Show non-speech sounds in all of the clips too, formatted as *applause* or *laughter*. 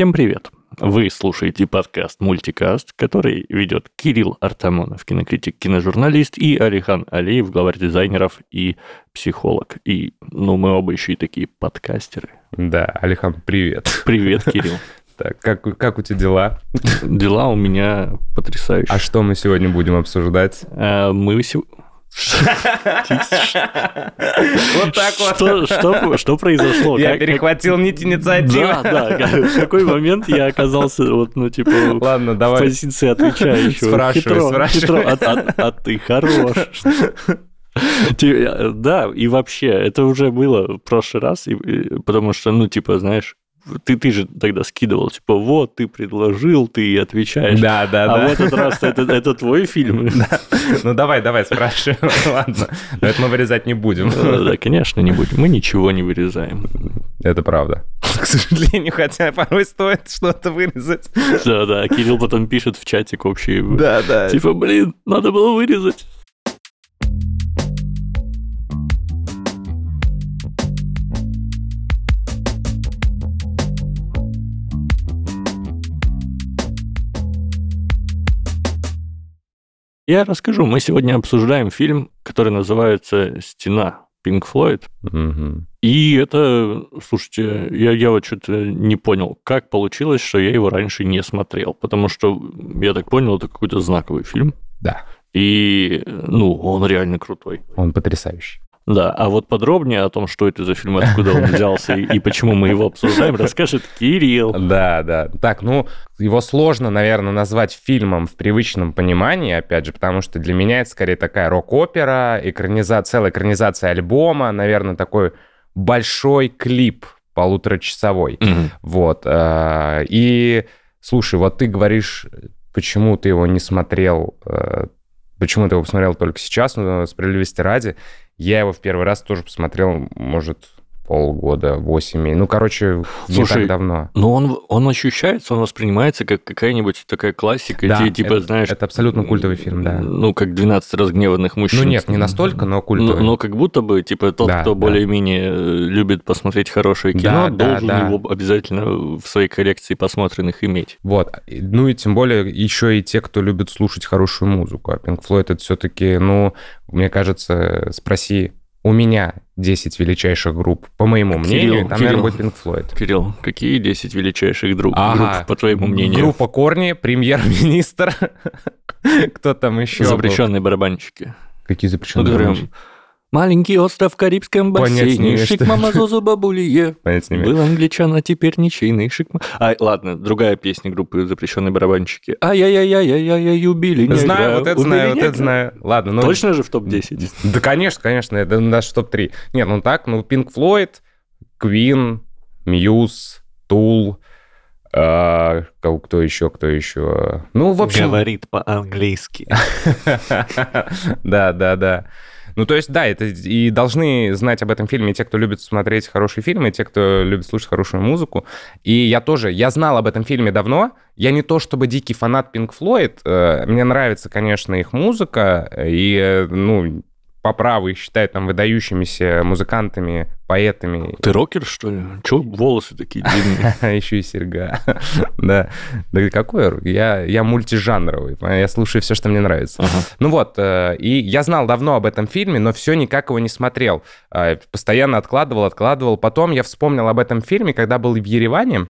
Всем привет! Вы слушаете подкаст «Мультикаст», который ведет Кирилл Артамонов, кинокритик, киножурналист, и Алихан Алиев, главарь дизайнеров и психолог. И, ну, мы оба еще и такие подкастеры. Да, Алихан, привет. Привет, *laughs* Кирилл. Так, как, как у тебя дела? Дела у меня потрясающие. А что мы сегодня будем обсуждать? А, мы сегодня... Вот так вот. Что, произошло? Я перехватил нить инициативы. Да, да. В какой момент я оказался, вот, ну, типа, Ладно, в давай. позиции отвечающего. Спрашивай, спрашивай. А, а- а ты хорош. Ти- Да, и вообще, это уже было в прошлый раз, потому что, ну, типа, знаешь, ты, ты же тогда скидывал, типа, вот, ты предложил, ты отвечаешь. Да, да, а да. в этот раз это, это твой фильм? *laughs* Ну давай, давай, спрашивай. *laughs* Ладно. Но это мы вырезать не будем. Да, да, конечно, не будем. Мы ничего не вырезаем. Это правда. *laughs* К сожалению, хотя порой стоит что-то вырезать. Да, да, Кирилл потом пишет в чатик общий. Да, да. Типа, блин, надо было вырезать. Я расскажу. Мы сегодня обсуждаем фильм, который называется «Стена» Pink Floyd. Мгм. И это, слушайте, я, я вот что-то не понял, как получилось, что я его раньше не смотрел. Потому что, я так понял, это какой-то знаковый фильм. Да, И, ну, он реально крутой. он потрясающий. Да, а вот подробнее о том, что это за фильм, откуда он взялся и, и почему мы его обсуждаем, расскажет Кирилл. Да, да. Так, ну, его сложно, наверное, назвать фильмом в привычном понимании, опять же, потому что для меня это скорее такая рок-опера, экранизация, целая экранизация альбома, наверное, такой большой клип полуторачасовой. Вот. э, И, слушай, вот ты говоришь, почему ты его не смотрел, почему ты его посмотрел только сейчас, но справедливости ради, я его в первый раз тоже посмотрел, может, полгода, восемь месяцев. Ну, короче, не Слушай, так давно. Но он, он ощущается, он воспринимается как какая-нибудь такая классика, Да, ти- типа, это- знаешь... это абсолютно культовый фильм, да. Ну, как «12 разгневанных мужчин». Ну нет, не настолько, но Но, культовый. но как будто бы, типа, тот, Да, кто да. более-менее э, любит посмотреть хорошее кино, Да, да, должен да. его обязательно в своей коллекции посмотренных иметь. Вот. Ну и тем более еще и те, кто любит слушать хорошую музыку. А Pink Floyd это все-таки, ну, мне кажется, спроси у меня 10 величайших групп, по моему Кирилл, мнению, там, Кирилл. наверное, будет Pink Floyd. Кирилл, какие 10 величайших друг, Ага. групп, по твоему мнению? Группа Корни, премьер-министр. *laughs* Кто там еще? был? Запрещенные барабанщики. Какие Ну, запрещенные? которые, барабанщики? Маленький остров в Карибском Понять не бассейне, шик мама зозу бабулие. Понять не имею. Был англичан, а теперь ничейный шик. А, ладно, другая песня группы «Запрещенные барабанщики». Ай-яй-яй-яй-яй-яй, убили Знаю, вот это убили знаю, вот это знаю. Ладно, ну... Точно же в топ-10? Да, конечно, конечно, это наш топ-3. Нет, ну так, ну, Pink Floyd, Queen, Muse, Tool, а, кто еще, кто еще? Ну, в общем... Говорит по-английски. *laughs* Да, да, да. Ну, то есть, да, это и должны знать об этом фильме те, кто любит смотреть хорошие фильмы, те, кто любит слушать хорошую музыку. И я тоже, я знал об этом фильме давно. Я не то чтобы дикий фанат Pink Floyd. э, Мне нравится, конечно, их музыка. И, э, ну, по праву их считают там выдающимися музыкантами, поэтами. Ты рокер, что ли? Чего волосы такие длинные? *laughs* Еще и серьга. Да. Да какой? рок? Я, я мультижанровый. Я слушаю все, что мне нравится. Ну вот, э, и я знал давно об этом фильме, но все никак его не смотрел. Э, Постоянно откладывал, откладывал. Потом я вспомнил об этом фильме, когда был в Ереване.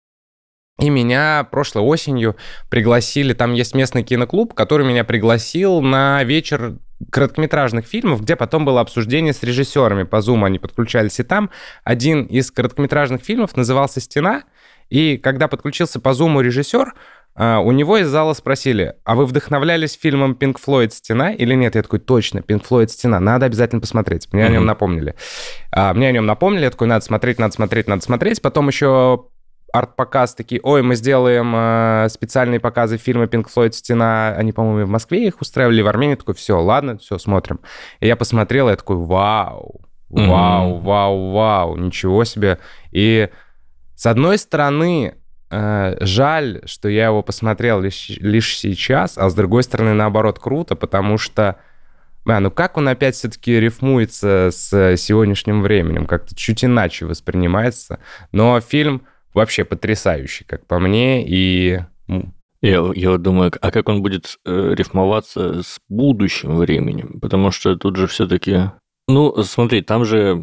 И меня прошлой осенью пригласили, там есть местный киноклуб, который меня пригласил на вечер короткометражных фильмов, где потом было обсуждение с режиссерами по Zoom, они подключались и там. Один из короткометражных фильмов назывался «Стена», и когда подключился по Zoom режиссер, а, у него из зала спросили, а вы вдохновлялись фильмом Pink Floyd «Стена» или нет? Я такой, точно, Pink Floyd «Стена», надо обязательно посмотреть. Мне о нем напомнили. А, мне о нем напомнили, я такой, надо смотреть, надо смотреть, надо смотреть. Потом еще арт-показ такие, ой, мы сделаем э, специальные показы фильма Pink Floyd «Стена». Они, по-моему, в Москве их устраивали, в Армении. Такой, все, ладно, все, смотрим. И я посмотрел, и я такой, вау, вау, Мгм. вау, вау, ничего себе. И с одной стороны, э, жаль, что я его посмотрел лишь, лишь сейчас, а с другой стороны, наоборот, круто, потому что Бля, ну как он опять все-таки рифмуется с сегодняшним временем, как-то чуть иначе воспринимается. Но фильм вообще потрясающий, как по мне, и... Я, я думаю, а как он будет э, рифмоваться с будущим временем? Потому что тут же все-таки ну, смотри, там же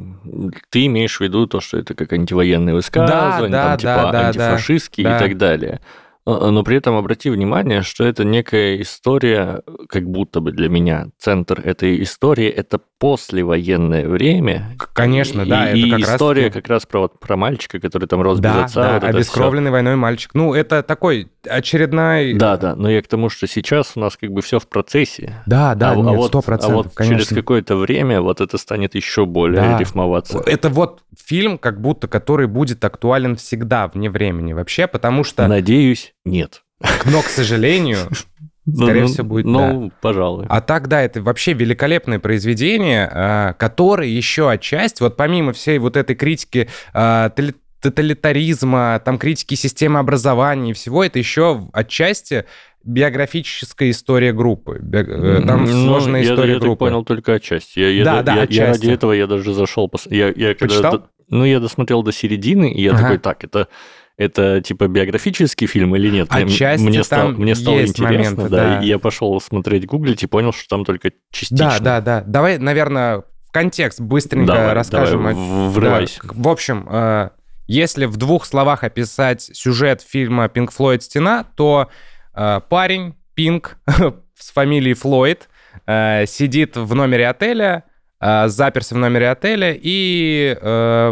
ты имеешь в виду то, что это как антивоенные высказывания, да, да, там типа да, антифашистские да, и так далее. А, но при этом обрати внимание, что это некая история, как будто бы для меня центр этой истории это послевоенное время. Конечно, и, да. И это как история раз... как раз про, про мальчика, который там рос да, без отца. Да, вот обескровленный войной мальчик. Ну, это такой очередной... Да, да, но я к тому, что сейчас у нас как бы все в процессе. Да, да, а, нет, а вот, 100%, а вот конечно. через какое-то время вот это станет еще более да. рифмоваться. Это вот фильм, как будто, который будет актуален всегда вне времени вообще, потому что... Надеюсь, нет. Но, к сожалению, *laughs* скорее ну, всего, будет Ну, да. пожалуй. А так, да, это вообще великолепное произведение, а, которое еще отчасти, вот помимо всей вот этой критики а, тоталитаризма, там критики системы образования и всего, это еще отчасти биографическая история группы. Э, там ну, сложная я, история я группы. Я понял только отчасти. Я, да, я, да, я, отчасти. я ради этого я даже зашел... Я, я Почитал? Ну, я досмотрел до середины, и я ага. такой, так, это это типа биографический фильм или нет? Отчасти мне, там стало, мне стало есть интересно, моменты, да, да. и я пошел смотреть, гуглить и понял, что там только частично. Да, да, да. Давай, наверное, в контекст быстренько давай, расскажем. Давай, врывайся. Да. В общем, э, если в двух словах описать сюжет фильма «Пинк Флойд. Стена», то э, парень Пинк *laughs* с фамилией Флойд э, сидит в номере отеля, заперся в номере отеля и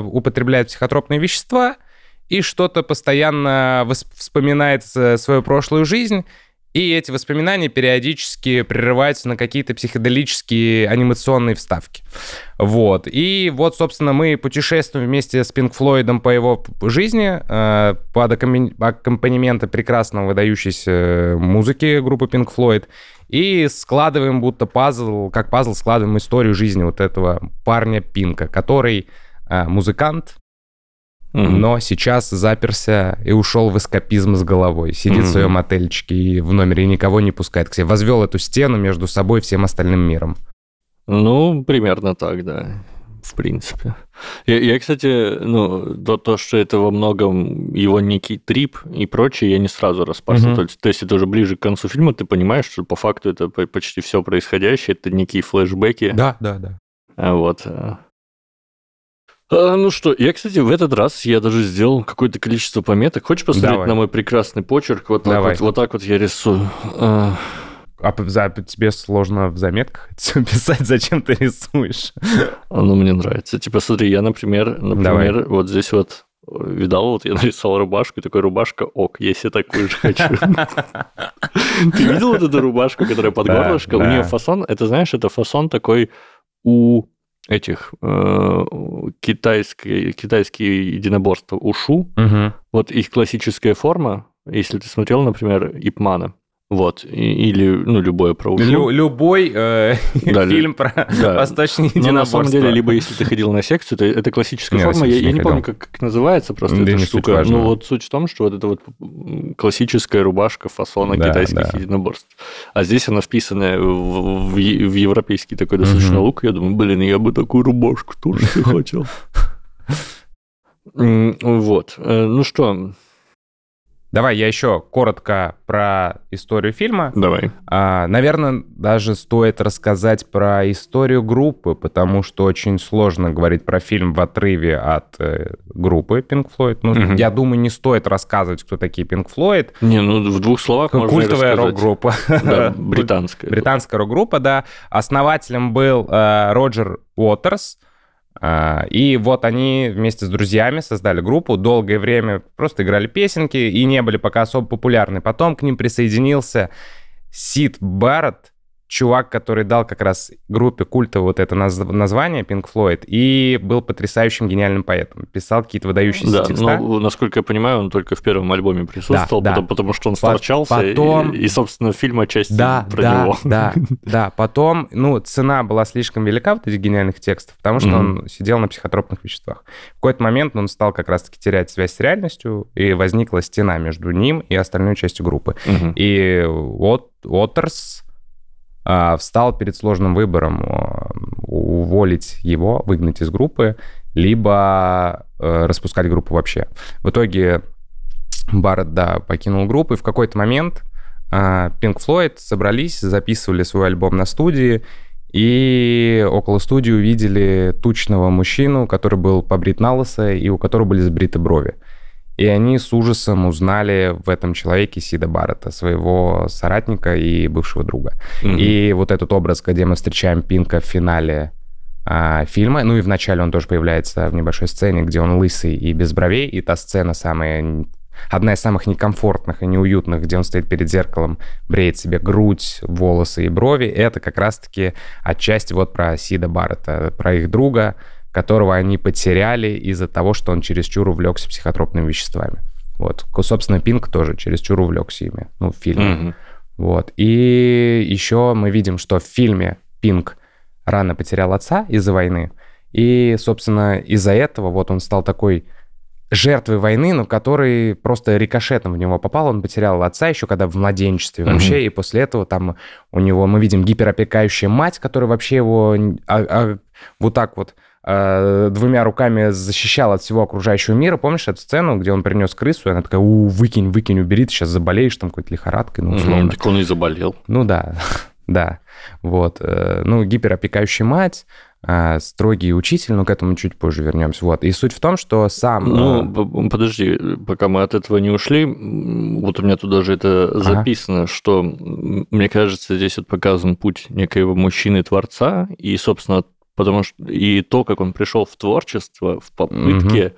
употребляет психотропные вещества – и что-то постоянно вспоминает свою прошлую жизнь, и эти воспоминания периодически прерываются на какие-то психоделические анимационные вставки. Вот. И вот, собственно, мы путешествуем вместе с Пинк Флойдом по его жизни, э, под аккомпанемента прекрасно выдающейся музыки группы Пинк Флойд, и складываем будто пазл, как пазл складываем историю жизни вот этого парня Пинка, который э, музыкант, Mm-hmm. Но сейчас заперся и ушел в эскапизм с головой. Сидит mm-hmm. в своем отельчике и в номере и никого не пускает к себе. Возвел эту стену между собой и всем остальным миром. Ну, примерно так, да. В принципе. Я, я кстати, ну, то, то, что это во многом его некий трип и прочее, я не сразу распарсил. Mm-hmm. То, есть, то есть это уже ближе к концу фильма, ты понимаешь, что по факту это почти все происходящее, это некие флешбеки. Да, да, да. Вот. Э, а, ну что, я, кстати, в этот раз я даже сделал какое-то количество пометок. Хочешь посмотреть Давай. на мой прекрасный почерк? Вот так, вот, вот так вот я рисую. А... А за, тебе сложно в заметках *laughs* писать, зачем ты рисуешь? Ну, мне нравится. Типа, смотри, я, например, например, Давай. вот здесь вот видал, вот я *laughs* нарисовал рубашку, и такой, рубашка ок, если такую же хочу. *laughs* Ты видел вот эту рубашку, которая под горлышко? У нее фасон, это знаешь, это фасон такой у этих э, китайские, китайские единоборства ушу. Угу. Вот их классическая форма, если ты смотрел, например, Ипмана, вот, или, ну, любое про ушу. Лю- любой э, *laughs* да, фильм про да. *laughs* восточные единоборства. Но на самом деле, либо если ты ходил на секцию, то это классическая не, форма. Я, я не помню, как, как называется просто да эта штука. Ну, вот суть в том, что вот это вот классическая рубашка фасона да, китайских да. единоборств. А здесь она вписанная в, в, в европейский такой достаточно угу. лук. Я думаю, блин, я бы такую рубашку тоже *laughs* хотел. Вот. Э, ну что, Давай я еще коротко про историю фильма. Давай. А, наверное, даже стоит рассказать про историю группы, потому что очень сложно говорить про фильм в отрыве от э, группы Pink Floyd. Ну, угу. я думаю, не стоит рассказывать, кто такие Pink Floyd. Не, ну в двух словах Культовая можно Культовая рок-группа. Да, *laughs* британская. Британская рок-группа, да. Основателем был э, Роджер Уотерс. И вот они вместе с друзьями создали группу, долгое время просто играли песенки и не были пока особо популярны. Потом к ним присоединился Сид Барретт, чувак, который дал как раз группе культа вот это наз- название Pink Floyd и был потрясающим гениальным поэтом. Писал какие-то выдающиеся да, текста. Ну, насколько я понимаю, он только в первом альбоме присутствовал, да, потому, да. потому что он сторчался, потом... и, и, собственно, фильм отчасти да, про да, него. Да, *laughs* да. Потом, ну, цена была слишком велика вот этих гениальных текстов, потому что mm-hmm. он сидел на психотропных веществах. В какой-то момент он стал как раз-таки терять связь с реальностью, и возникла стена между ним и остальной частью группы. Mm-hmm. И вот Уотерс встал перед сложным выбором а, уволить его, выгнать из группы, либо э, распускать группу вообще. В итоге Барретт, да, покинул группу, и в какой-то момент Pink Floyd собрались, записывали свой альбом на студии, и около студии увидели тучного мужчину, который был побрит на лысо, и у которого были сбриты брови. И они с ужасом узнали в этом человеке Сида Баррета, своего соратника и бывшего друга. Mm-hmm. И вот этот образ, где мы встречаем Пинка в финале а, фильма, ну и вначале он тоже появляется в небольшой сцене, где он лысый и без бровей, и та сцена самая одна из самых некомфортных и неуютных, где он стоит перед зеркалом, бреет себе грудь, волосы и брови, это как раз-таки отчасти вот про Сида Баррета, про их друга, которого они потеряли из-за того, что он чересчур увлекся психотропными веществами. Вот, собственно, Пинк тоже чересчур увлекся ими, ну, в фильме. Mm-hmm. Вот, и еще мы видим, что в фильме Пинк рано потерял отца из-за войны, и, собственно, из-за этого вот он стал такой жертвой войны, но который просто рикошетом в него попал. Он потерял отца еще когда в младенчестве вообще, mm-hmm. и после этого там у него мы видим гиперопекающая мать, которая вообще его а, а, вот так вот а, двумя руками защищал от всего окружающего мира. Помнишь эту сцену, где он принес крысу, и она такая, у, выкинь, выкинь, убери, ты сейчас заболеешь там какой-то лихорадкой, ну, условно. Mm-hmm, так он и заболел. Ну да, *laughs* да. Вот. Э, ну, гиперопекающая мать, а, строгий учитель, но к этому чуть позже вернемся. Вот. И суть в том, что сам... Ну, э, подожди, пока мы от этого не ушли, вот у меня тут даже это записано, ага. что, мне кажется, здесь вот показан путь некоего мужчины-творца, и, собственно, потому что и то, как он пришел в творчество, в попытке угу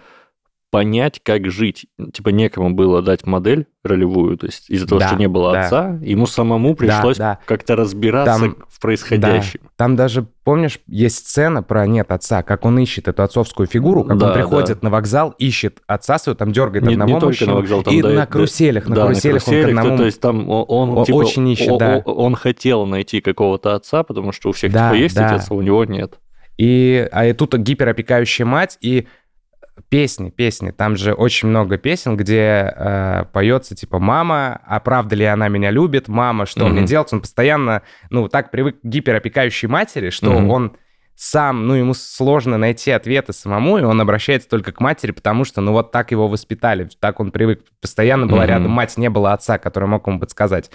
понять, как жить. Типа некому было дать модель ролевую, то есть из-за того, да, что не было да. отца, ему самому пришлось да, да. как-то разбираться там, в происходящем. Да. Там даже, помнишь, есть сцена про нет отца, как он ищет эту отцовскую фигуру, как да, он приходит да. на вокзал, ищет отца своего, там дергает не, одного не мужчину, на вокзал, там, и да, на каруселях, на да, каруселях, на каруселях он к одному... То, есть там он, он типа, очень ищет, он, да. Он хотел найти какого-то отца, потому что у всех да, типа есть да. отец, а у него нет. И, а и тут гиперопекающая мать, и песни, песни. Там же очень много песен, где э, поется типа «Мама, а правда ли она меня любит? Мама, что mm-hmm. мне делать?» Он постоянно, ну, так привык к гиперопекающей матери, что mm-hmm. он сам, ну, ему сложно найти ответы самому, и он обращается только к матери, потому что, ну, вот так его воспитали, так он привык. Постоянно была mm-hmm. рядом мать, не было отца, который мог ему подсказать.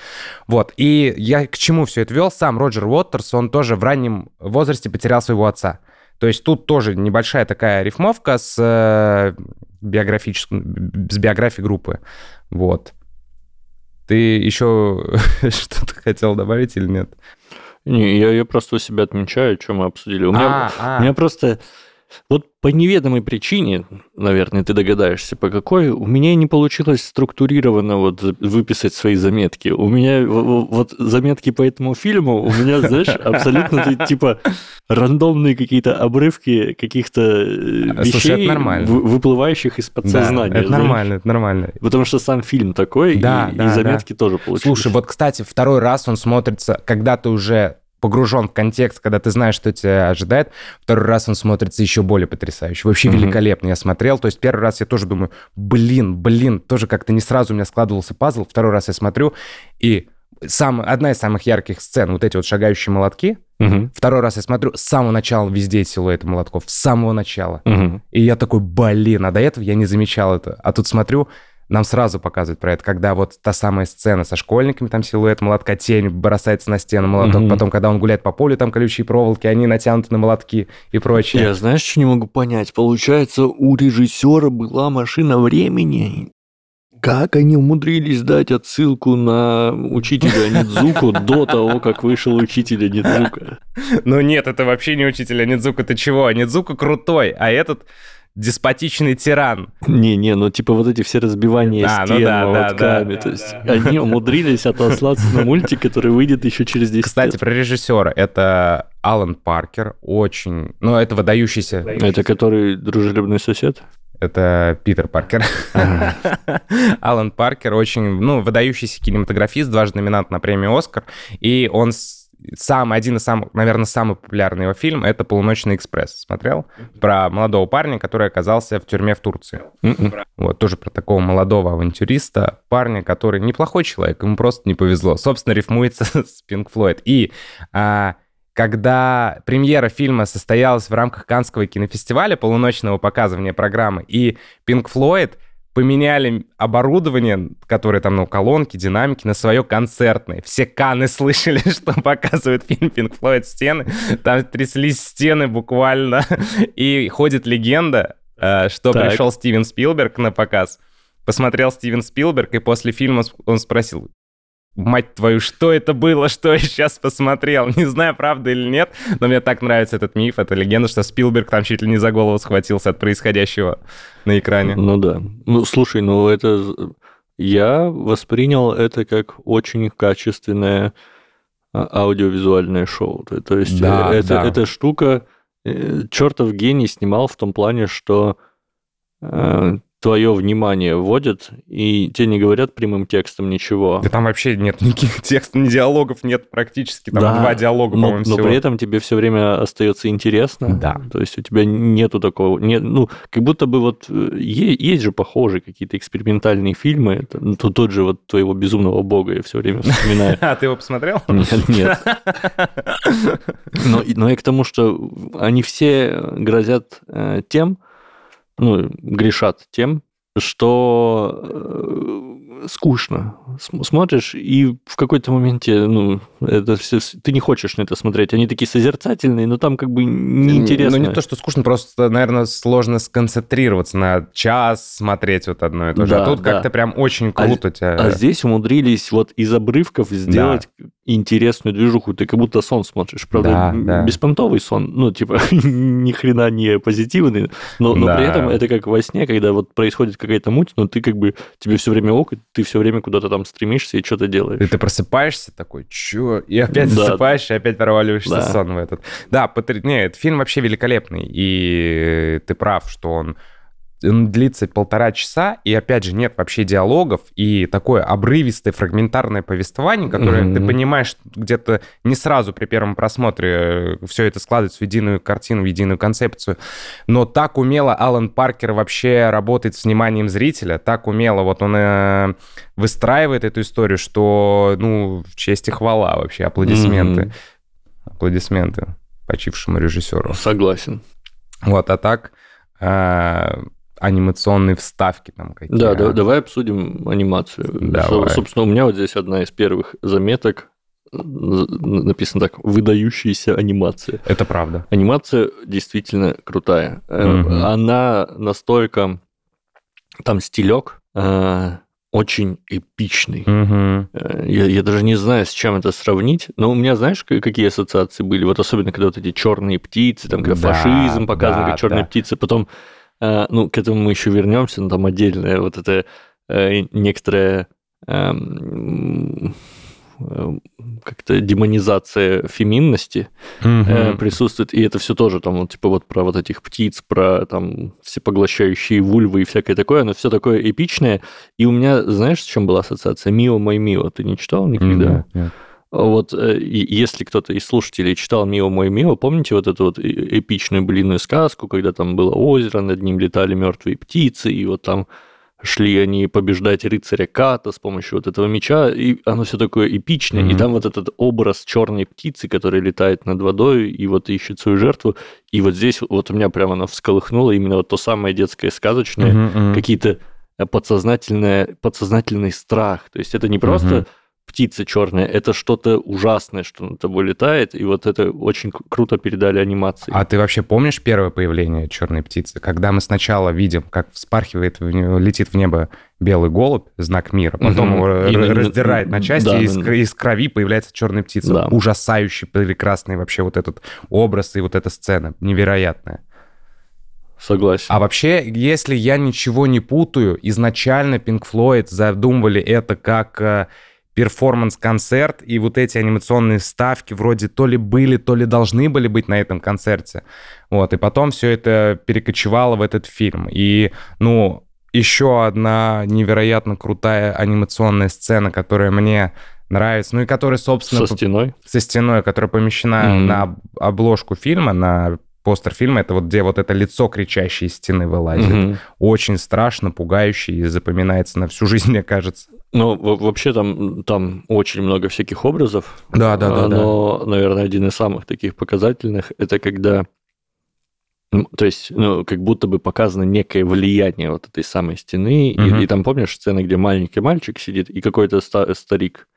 Вот, и я к чему все это вел? Сам Роджер Уоттерс, он тоже в раннем возрасте потерял своего отца. То есть тут тоже небольшая такая рифмовка с, э, биографической, с биографией группы. Вот. Ты еще *laughs* что-то хотел добавить или нет? Не, я, я просто у себя отмечаю, что мы обсудили. У меня, а, а. у меня просто вот по неведомой причине, наверное, ты догадаешься, по какой, у меня не получилось структурированно вот выписать свои заметки. У меня вот заметки по этому фильму, у меня, знаешь, *laughs* абсолютно типа рандомные какие-то обрывки каких-то э, вещей, выплывающих из подсознания. Это нормально, это нормально. Потому что сам фильм такой, и, заметки тоже получились. Слушай, вот, кстати, второй раз он смотрится, когда ты уже погружен в контекст, когда ты знаешь, что тебя ожидает, второй раз он смотрится еще более потрясающе. Вообще mm-hmm. великолепно я смотрел. То есть первый раз я тоже думаю, блин, блин, тоже как-то не сразу у меня складывался пазл. Второй раз я смотрю, и сам, одна из самых ярких сцен, вот эти вот шагающие молотки, Угу. Второй раз я смотрю, с самого начала везде силуэты молотков, с самого начала. Угу. И я такой, блин, а до этого я не замечал это. А тут смотрю, нам сразу показывают про это, когда вот та самая сцена со школьниками, там силуэт молотка, тень бросается на стену молоток, mm-hmm. потом, когда он гуляет по полю, там колючие проволоки, они натянуты на молотки и прочее. Я знаешь, что не могу понять? Получается, у режиссера была машина времени, как они умудрились дать отсылку на учителя Нидзуку *laughs* до того, как вышел учитель Нидзука? Ну нет, это вообще не учитель Нидзука, ты чего? Нидзука крутой, а этот деспотичный тиран. Не-не, ну типа вот эти все разбивания а, стен ну да, молотками, да, да, то есть да. они умудрились отослаться на мультик, который выйдет еще через 10 Кстати, лет. про режиссера. Это Алан Паркер, очень... Ну, это выдающийся... Это который дружелюбный сосед? Это Питер Паркер. Алан Паркер очень, ну, выдающийся кинематографист, дважды номинант на премию «Оскар», и он сам, один из самых, наверное, самый популярный его фильм — это «Полуночный экспресс». Смотрел? Про молодого парня, который оказался в тюрьме в Турции. Вот, тоже про такого молодого авантюриста, парня, который неплохой человек, ему просто не повезло. Собственно, рифмуется *laughs* с Pink Floyd. И а, когда премьера фильма состоялась в рамках Канского кинофестиваля, полуночного показывания программы, и Pink Floyd поменяли оборудование, которое там, ну, колонки, динамики, на свое концертное. Все каны слышали, *laughs* что показывает фильм Pink Floyd стены. Там тряслись стены буквально. И ходит легенда, э, что так. пришел Стивен Спилберг на показ. Посмотрел Стивен Спилберг, и после фильма он спросил, мать твою, что это было, что я сейчас посмотрел. Не знаю, правда или нет, но мне так нравится этот миф, эта легенда, что Спилберг там чуть ли не за голову схватился от происходящего на экране. Ну да. Ну, слушай, ну это... Я воспринял это как очень качественное а, аудиовизуальное шоу. То есть да, это, да. эта штука... Э, Чертов гений снимал в том плане, что э, твое внимание вводят, и тебе не говорят прямым текстом ничего. Да там вообще нет никаких *laughs* текстов, ни диалогов нет практически, там да, два диалога, но, по-моему, Но всего. при этом тебе все время остается интересно. Да. То есть у тебя нету такого, нет, ну, как будто бы вот э, есть, есть же похожие какие-то экспериментальные фильмы, ну, то тот же вот твоего безумного бога я все время вспоминаю. *laughs* А ты его посмотрел? Нет, нет. *laughs* Но, но и к тому, что они все грозят э, тем, ну, грешат тем, что э, скучно. Смотришь, и в какой-то моменте, ну, это все, ты не хочешь на это смотреть. Они такие созерцательные, но там как бы неинтересно. Ну, не то, что скучно, просто, наверное, сложно сконцентрироваться на час смотреть вот одно и то же. Да, а тут да. как-то прям очень а круто а, тебя... А здесь умудрились вот из обрывков сделать да. интересную движуху. Ты как будто сон смотришь. Правда, да, да. беспонтовый сон. Ну, типа, *laughs* ни хрена не позитивный. Но, но да. при этом это как во сне, когда вот происходит какая-то муть, но ты как бы, тебе все время ок, ты все время куда-то там стремишься и что-то делаешь. И ты просыпаешься такой, чё? И опять да. засыпаешь, и опять проваливаешься да. сон в этот. Да, потр... не, этот фильм вообще великолепный, и ты прав, что он он длится полтора часа, и опять же нет вообще диалогов, и такое обрывистое фрагментарное повествование, которое mm-hmm. ты понимаешь где-то не сразу при первом просмотре э, все это складывается в единую картину, в единую концепцию. Но так умело Алан Паркер вообще работает с вниманием зрителя, так умело вот он э, выстраивает эту историю, что, ну, в честь и хвала вообще, аплодисменты. Mm-hmm. Аплодисменты почившему режиссеру. Согласен. Вот, а так э, анимационные вставки там какие-то. Да, да, давай обсудим анимацию. Давай. Собственно, у меня вот здесь одна из первых заметок написано так, выдающаяся анимация. Это правда. Анимация действительно крутая. Угу. Она настолько, там стилек э, очень эпичный. Угу. Я, я даже не знаю, с чем это сравнить, но у меня, знаешь, какие ассоциации были? Вот особенно, когда вот эти черные птицы, там, когда да, фашизм показан, да, как черные да. птицы, потом ну, к этому мы еще вернемся, но там отдельная вот это э, некоторая эм, э, как-то демонизация феминности угу. присутствует, и это все тоже там, вот, типа вот про вот этих птиц, про там всепоглощающие вульвы и всякое такое, оно все такое эпичное, и у меня, знаешь, с чем была ассоциация? Мио мой Мио, ты не читал никогда? Нет, нет. Вот э, если кто-то из слушателей читал «Мио мой Мио», помните вот эту вот эпичную блинную сказку, когда там было озеро, над ним летали мертвые птицы, и вот там шли они побеждать рыцаря Ката с помощью вот этого меча, и оно все такое эпичное, mm-hmm. и там вот этот образ черной птицы, которая летает над водой и вот ищет свою жертву, и вот здесь вот у меня прямо оно всколыхнуло именно вот то самое детское сказочное, mm-hmm. какие-то подсознательное, подсознательный страх, то есть это не просто mm-hmm птица черная, это что-то ужасное, что над тобой летает, и вот это очень круто передали анимации. А ты вообще помнишь первое появление черной птицы? Когда мы сначала видим, как вспархивает, летит в небо белый голубь, знак мира, потом угу. его и раздирает на, на части, да, и из, из крови появляется черная птица. Да. Ужасающий, прекрасный вообще вот этот образ и вот эта сцена, невероятная. Согласен. А вообще, если я ничего не путаю, изначально Pink Floyd задумывали это как э, перформанс-концерт, и вот эти анимационные ставки вроде то ли были, то ли должны были быть на этом концерте. Вот, и потом все это перекочевало в этот фильм. И, ну, еще одна невероятно крутая анимационная сцена, которая мне нравится, ну и которая, собственно... Со стеной? Со стеной, которая помещена mm-hmm. на обложку фильма, на постер фильма, это вот где вот это лицо кричащей стены вылазит. Mm-hmm. Очень страшно, пугающе и запоминается на всю жизнь, *laughs* мне кажется. Ну, вообще там, там очень много всяких образов. Да, да, да. Но, да. наверное, один из самых таких показательных это когда то есть, ну, как будто бы показано некое влияние вот этой самой стены. Мгм. И, и там, помнишь, сцена, где маленький мальчик сидит и какой-то ста- старик.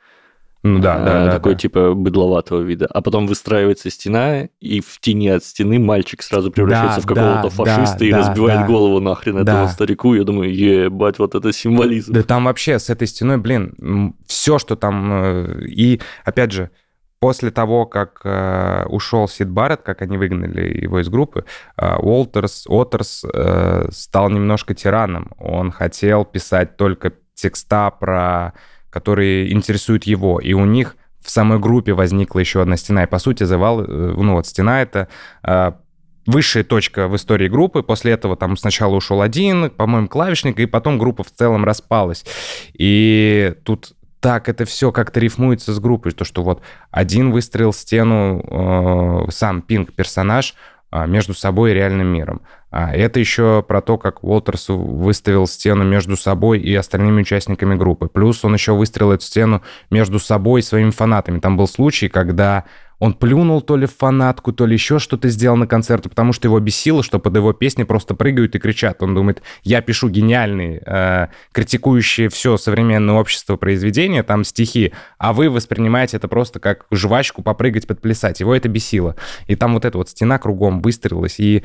Ну да, а, да, да. такой да. типа быдловатого вида. А потом выстраивается стена, и в тени от стены мальчик сразу превращается Да, в какого-то да, фашиста да, и да, разбивает да. голову нахрен Да. этому старику. Я думаю, ебать, вот это символизм. Да там вообще с этой стеной, блин, все, что там... э, И, опять же, после того, как э, ушел Сид Барретт, как они выгнали его из группы, э, Уолтерс, Уотерс э, стал немножко тираном. Он хотел писать только текста, про которые интересуют его. И у них в самой группе возникла еще одна стена. И, по сути, завал, э, ну вот стена — это э, высшая точка в истории группы. После этого там сначала ушел один, по-моему, клавишник, и потом группа в целом распалась. И тут так это все как-то рифмуется с группой, то, что вот один выстроил стену, э, сам Пинк персонаж, а, между собой и реальным миром. А это еще про то, как Уолтерс выставил стену между собой и остальными участниками группы. Плюс он еще выстроил эту стену между собой и своими фанатами. Там был случай, когда он плюнул то ли в фанатку, то ли еще что-то сделал на концерте, потому что его бесило, что под его песни просто прыгают и кричат. Он думает, я пишу гениальные, э, критикующие все современное общество произведения, там стихи, а вы воспринимаете это просто как жвачку попрыгать, подплясать. Его это бесило. И там вот эта вот стена кругом выстрелилась. И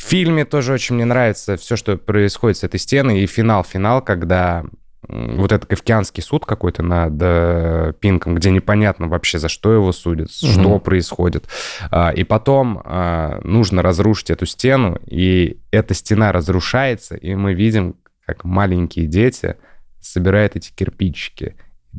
в фильме тоже очень мне нравится все, что происходит с этой стеной. И финал-финал, когда вот этот кавказский суд какой-то над э, Пинком, где непонятно вообще, за что его судят, Мгм. что происходит. А, и потом а, нужно разрушить эту стену, и эта стена разрушается, и мы видим, как маленькие дети собирают эти кирпичики.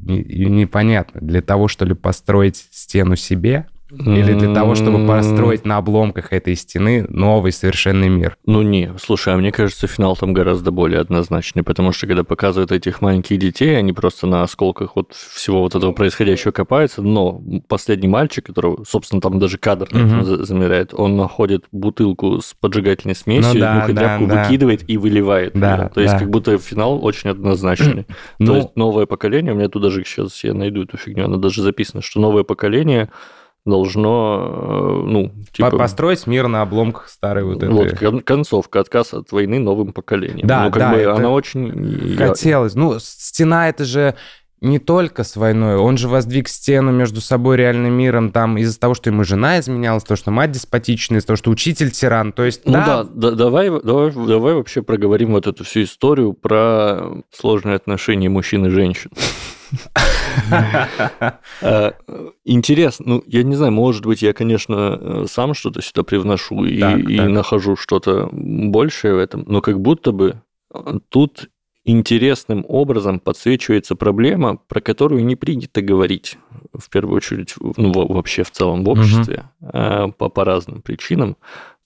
И непонятно, для того, что ли построить стену себе, или для того, чтобы построить на обломках этой стены новый совершенный мир. Ну не, слушай, а мне кажется, финал там гораздо более однозначный, потому что когда показывают этих маленьких детей, они просто на осколках вот всего вот этого происходящего копаются, но последний мальчик, которого, собственно, там даже кадр замеряет, он находит бутылку с поджигательной смесью, Ну да, нюхает да, да. выкидывает и выливает Да, её. То есть да. как будто финал очень однозначный. *clears throat* То Ну, есть новое поколение, у меня тут даже сейчас я найду эту фигню, она даже записана, что новое поколение должно, э, ну, типа... построить мир на обломках старой вот этой... Вот кон- концовка, отказ от войны новым поколением. Да, ну, как да, бы это она очень... Хотелось. Ну, стена это же не только с войной. Он же воздвиг стену между собой и реальным миром там из-за того, что ему жена изменялась, то, что мать деспотичная, из-за того, что учитель тиран. То есть, Ну да, да, да, давай, давай, давай вообще проговорим вот эту всю историю про сложные отношения мужчин и женщин. Э, Интересно, ну, я не знаю, может быть, я, конечно, э, сам что-то сюда привношу и, Так, и так. нахожу что-то большее в этом, но как будто бы э, тут интересным образом подсвечивается проблема, про которую не принято говорить, в первую очередь, ну, во- вообще в целом в обществе, по, по разным причинам.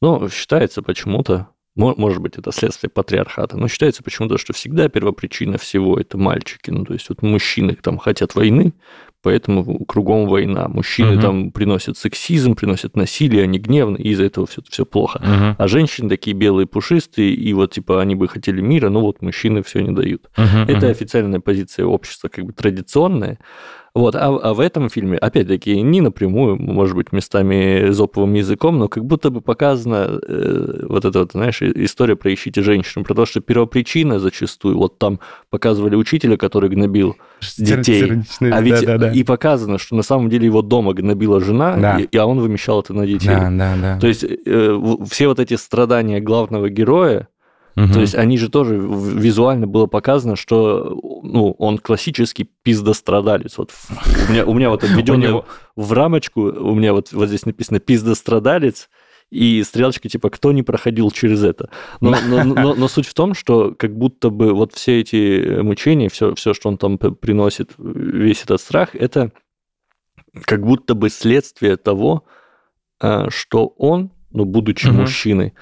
Но считается почему-то, может быть, это следствие патриархата, но считается почему-то, что всегда первопричина всего это мальчики. Ну, то есть вот мужчины там хотят войны, поэтому кругом война. Мужчины Мгм. там приносят сексизм, приносят насилие, они гневны, и из-за этого все, все плохо. Мгм, А женщины такие белые, пушистые, и вот типа они бы хотели мира, но вот мужчины все не дают. мгм, Это мгм. официальная позиция общества, как бы традиционная. Вот, а, а в этом фильме, опять-таки, не напрямую, может быть, местами зоповым языком, но как будто бы показана э, вот эта вот, знаешь, история про ищите женщину, про то, что первопричина зачастую, вот там показывали учителя, который гнобил детей, а ведь да-да-да. и показано, что на самом деле его дома гнобила жена, Да. и, а он вымещал это на детей. Да, да, да. То есть э, все вот эти страдания главного героя, Мгм. то есть они же тоже визуально было показано, что ну, он классический пиздострадалец. Вот у меня, у меня вот *laughs* него- в рамочку, у меня вот, вот здесь написано пиздострадалец, и стрелочка типа «кто не проходил через это?». Но, *laughs* но, но- но суть в том, что как будто бы вот все эти мучения, все, все что он там приносит, весь этот страх, это как будто бы следствие того, а, что он, ну, будучи Мгм. мужчиной,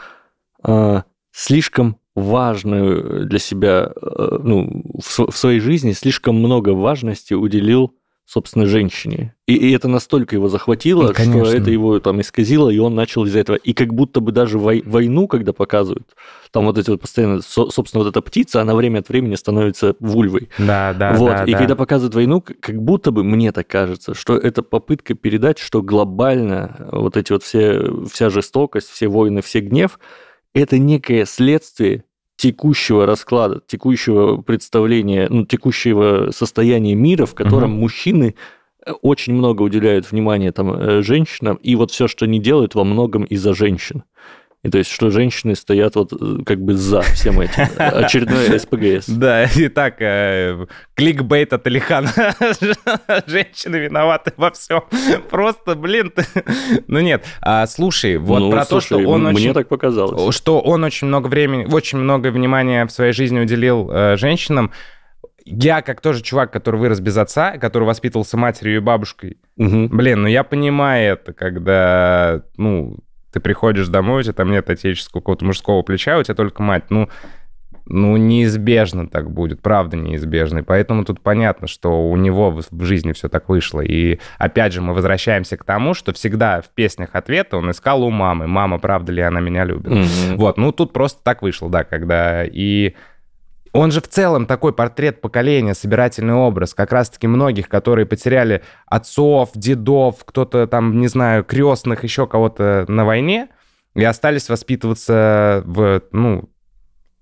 а, слишком важную для себя, э, ну, в св- в своей жизни слишком много важности уделил собственно, женщине. И, и это настолько его захватило, Ну, конечно. что это его там исказило, и он начал из-за этого. И как будто бы даже вой- войну, когда показывают, там вот эти вот постоянно, со- собственно, вот эта птица, она время от времени становится вульвой. Да, да, вот, да, и да. когда показывают войну, как будто бы, мне так кажется, что это попытка передать, что глобально вот эти вот все, вся жестокость, все войны, все гнев, это некое следствие текущего расклада, текущего представления, ну, текущего состояния мира, в котором Мгм. мужчины э, очень много уделяют внимания там э, женщинам, и вот все, что они делают, во многом из-за женщин. И то есть, что женщины стоят вот э, как бы за всем этим. *laughs* Очередной СПГС. Да, итак, э, кликбейт от Алихана. *laughs* Женщины виноваты во всем. Просто, блин, ты... Ну нет, а, слушай, вот Ну, про то, что он мне очень... так показалось. Что он очень много времени, очень много внимания в своей жизни уделил э, женщинам. Я, как тоже чувак, который вырос без отца, который воспитывался матерью и бабушкой, Мгм. Блин, ну я понимаю это, когда, ну, ты приходишь домой, у тебя там нет отеческого какого-то мужского плеча, у тебя только мать. Ну, ну, неизбежно так будет, правда неизбежно. И поэтому тут понятно, что у него в жизни все так вышло. И опять же, мы возвращаемся к тому, что всегда в песнях ответа он искал у мамы. Мама, правда ли она меня любит? Мгм. Вот, ну тут просто так вышло, да, когда и он же в целом такой портрет поколения, собирательный образ, как раз-таки многих, которые потеряли отцов, дедов, кто-то там, не знаю, крестных, еще кого-то на войне, и остались воспитываться в, ну,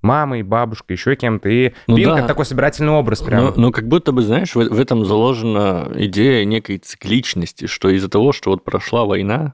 мамой, бабушкой, еще кем-то. И Ну фильм да. как такой собирательный образ прям. Но, но как будто бы, знаешь, в, в этом заложена идея некой цикличности, что из-за того, что вот прошла война,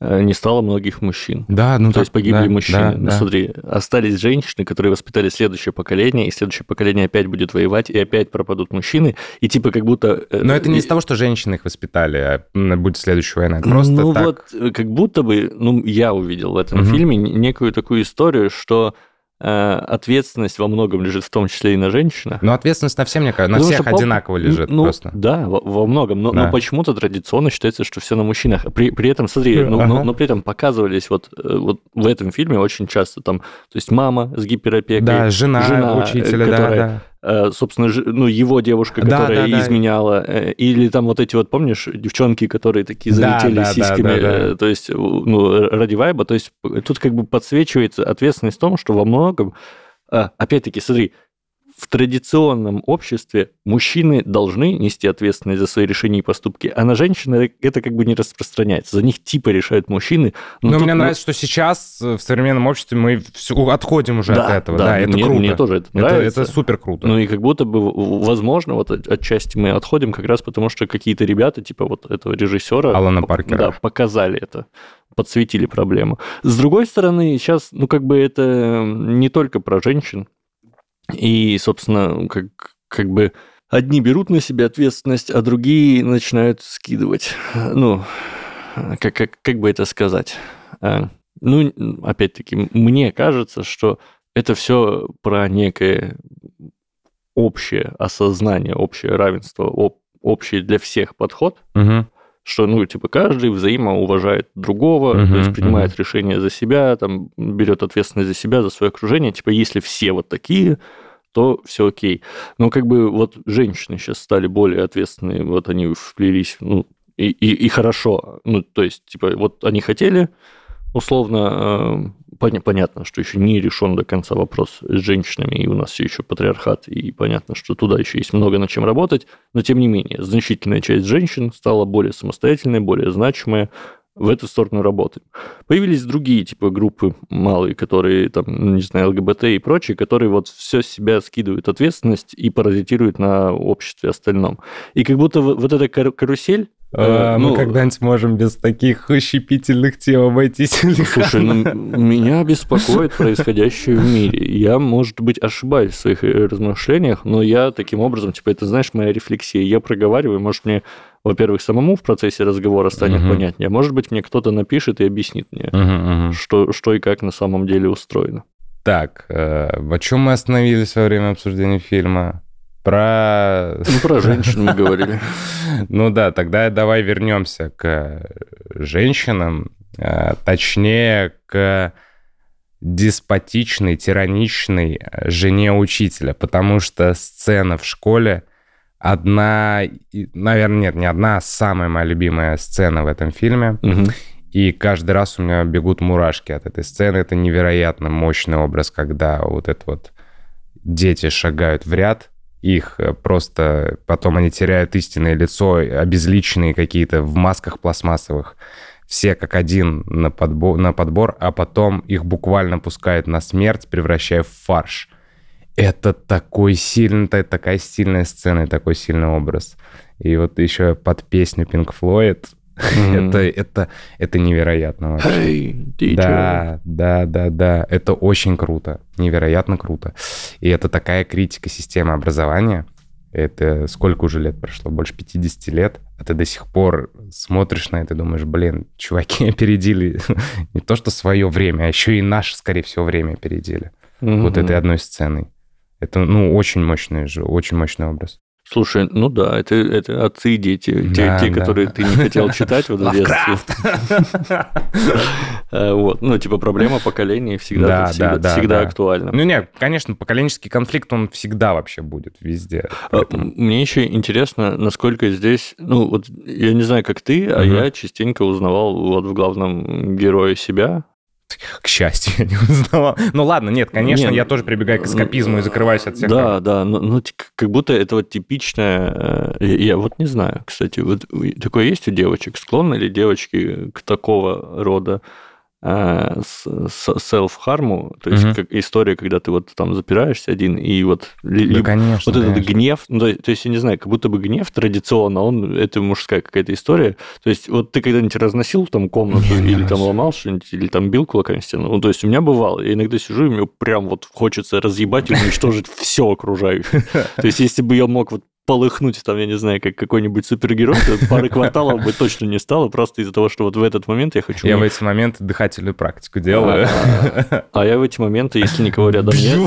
не стало многих мужчин. да, ну То есть погибли да, мужчины. да, Ну, да. смотри, остались женщины, которые воспитали следующее поколение, и следующее поколение опять будет воевать, и опять пропадут мужчины. И типа как будто... э, Но это не и- из того, что женщины их воспитали, а будет следующая война. Просто ну так. вот, э, как будто бы, ну, я увидел в этом Мгм. фильме некую такую историю, что э, ответственность во многом лежит в том числе и на женщинах. Но ответственность на всех, мне кажется, на Потому всех пол- одинаково лежит ну, просто. Да, во, во многом. Но, но Да. почему-то традиционно считается, что все на мужчинах. При, при этом, смотри, ну, Ага. но, но при этом показывались вот, э, вот в этом фильме очень часто там, то есть мама с гиперопекой, Да, жена, жена, э, учителя, да, которая, да. э, собственно, жи- ну, его девушка, Да, которая да, да. изменяла, э, или там вот эти вот, помнишь, девчонки, которые такие Да, залетели да, да, сиськами, да, да. э, то есть, ну, ради вайба, то есть тут как бы подсвечивается ответственность в том, что во многом, опять-таки, смотри, в традиционном обществе мужчины должны нести ответственность за свои решения и поступки, а на женщин это как бы не распространяется. За них типа решают мужчины. Но тут, мне нравится, что сейчас э, в современном обществе мы всё- отходим уже Да, от этого. да, Да, это мне- круто. мне тоже это это, нравится. это супер круто. Ну и как будто бы, возможно, вот от- отчасти мы отходим как раз потому, что какие-то ребята, типа вот этого режиссера, Алана Паркера. да, показали это, подсветили проблему. С другой стороны, сейчас, ну как бы это не только про женщин, и, собственно, как, как бы одни берут на себя ответственность, а другие начинают скидывать. *laughs* Ну, как, как, как бы это сказать? А, Ну, опять-таки, мне кажется, что это все про некое общее осознание, общее равенство, об- общий для всех подход, Мгм. Что, ну, типа, каждый взаимоуважает другого, Мгм, то есть принимает мгм. решение за себя, там, берет ответственность за себя, за свое окружение. Типа, если все вот такие, то все окей. Но как бы вот женщины сейчас стали более ответственные, вот они вплелись, ну, и, и, и хорошо. Ну, то есть, типа, вот они хотели, условно, поня- понятно, что еще не решен до конца вопрос с женщинами, и у нас все еще патриархат, и понятно, что туда еще есть много над чем работать, но тем не менее, значительная часть женщин стала более самостоятельной, более значимая, в эту сторону работаем. Появились другие типа группы малые, которые там, ну, не знаю, ЛГБТ и прочие, которые вот все с себя скидывают ответственность и паразитируют на обществе остальном. И как будто вот эта кар- карусель... э, А, Мы ну, когда-нибудь можем без таких щепетильных тем обойтись. Слушай, ну, меня беспокоит происходящее в мире. Я, может быть, ошибаюсь в своих э, размышлениях, но я таким образом, типа, это, знаешь, моя рефлексия. Я проговариваю, может, мне, во-первых, самому в процессе разговора станет Мгм. понятнее, а может быть, мне кто-то напишет и объяснит мне, Мгм, мгм. что, что и как на самом деле устроено. Так, э, о чем мы остановились во время обсуждения фильма? Про... Ну, про женщин мы говорили. *laughs* Ну да, тогда давай вернемся к женщинам, э, точнее к деспотичной, тираничной жене учителя, потому что сцена в школе, одна, наверное, нет, не одна, а самая моя любимая сцена в этом фильме. И каждый раз у меня бегут мурашки от этой сцены. Это невероятно мощный образ, когда вот это вот дети шагают в ряд, их э, просто потом они теряют истинное лицо, обезличенные какие-то в масках пластмассовых. Все как один на подбор, на подбор, а потом их буквально пускают на смерть, превращая в фарш. Это такой сильный, та- такая сильная сцена такой сильный образ. И вот еще под песню Pink Floyd. Мгм. *laughs* Это, это, это невероятно вообще. Hey. Да, да, да, да. Это очень круто. Невероятно круто. И это такая критика системы образования. Это сколько уже лет прошло? Больше 50 лет. А ты до сих пор смотришь на это и думаешь, блин, чуваки *laughs* опередили *laughs* не то что свое время, а еще и наше, скорее всего, время опередили. Вот Мгм. этой одной сценой. Это, ну, очень мощный же, очень мощный образ. Слушай, ну да, это, это отцы и дети. Те, Да, те да. которые ты не хотел читать вот в детстве. Э, Вот, ну, типа, проблема поколений всегда, Да, всегда, да, да, всегда да. актуальна. Ну, нет, конечно, поколенческий конфликт, он всегда вообще будет везде. А, Поэтому- Мне еще интересно, насколько здесь, ну вот я не знаю, как ты, а я частенько узнавал вот в главном герое себя. К счастью, *laughs* я не узнавал. Ну ладно, нет, конечно, Не, я тоже прибегаю к эскапизму и закрываюсь от всех. Да, да, ну, ну, т- как будто это вот типичное, э, я, я вот не знаю, кстати, вот такое есть у девочек, склонны ли девочки к такого рода с- селф-харму, то есть Мгм. как история, когда ты вот там запираешься один, и вот Да, либо- конечно. Вот этот конечно. гнев, ну, то, то есть, я не знаю, как будто бы гнев традиционно, он, это мужская какая-то история. То есть, вот ты когда-нибудь разносил там комнату, Не, или там разу. ломал что-нибудь, или там бил кулаками стену? Ну, то есть, у меня бывало, я иногда сижу, и мне прям вот хочется разъебать и уничтожить все окружающее. *laughs* То есть, если бы я мог вот полыхнуть, там, я не знаю, как какой-нибудь супергерой, пары кварталов бы точно не стало, просто из-за того, что вот в этот момент я хочу... Я в эти моменты дыхательную практику делаю. А, А я в эти моменты, если никого рядом нет,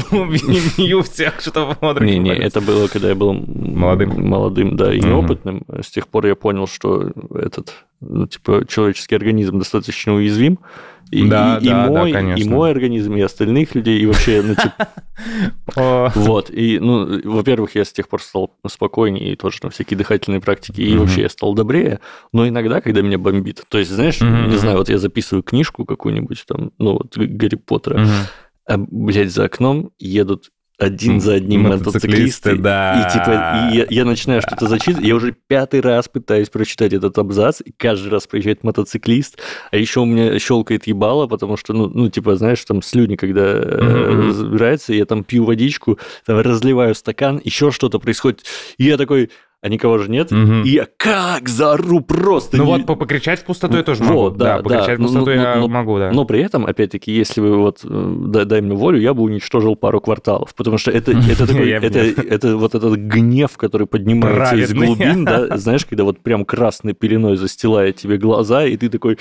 Бью, всех, что смотрят. Не, не, это было, когда я был Молодым. молодым, да, и неопытным. С тех пор я понял, что этот, ну, типа, человеческий организм достаточно уязвим. И, Да, и, и да, да, мой, и конечно. мой организм, и остальных людей, и вообще, ну, типа, *laughs* вот. И, ну, во-первых, я с тех пор стал спокойнее, и тоже там всякие дыхательные практики, и вообще я стал добрее. Но иногда, когда меня бомбит, то есть, знаешь, не знаю, вот я записываю книжку какую-нибудь там, ну, вот Гарри Поттера, а, блядь, за окном едут один за одним мотоциклисты, мотоциклисты. да. И типа, и я, я начинаю что-то зачитывать, я уже пятый раз пытаюсь прочитать этот абзац, и каждый раз приезжает мотоциклист, а еще у меня щелкает ебало, потому что, ну, ну типа, знаешь, там слюни, когда э, забирается, я там пью водичку, там разливаю стакан, еще что-то происходит, и я такой, а никого же нет, Мгм. и я как заору просто. Ну не- вот по- покричать в пустоту я тоже Вот, могу. да, Да, покричать в да. пустоту Ну, я ну, ну, могу, да. Но при этом, опять-таки, если вы вот э, да- дай мне волю, я бы уничтожил пару кварталов, потому что это, *laughs* это такой, это, это вот этот гнев, который поднимается из глубин, да, *laughs* знаешь, когда вот прям красной пеленой застилает тебе глаза, и ты такой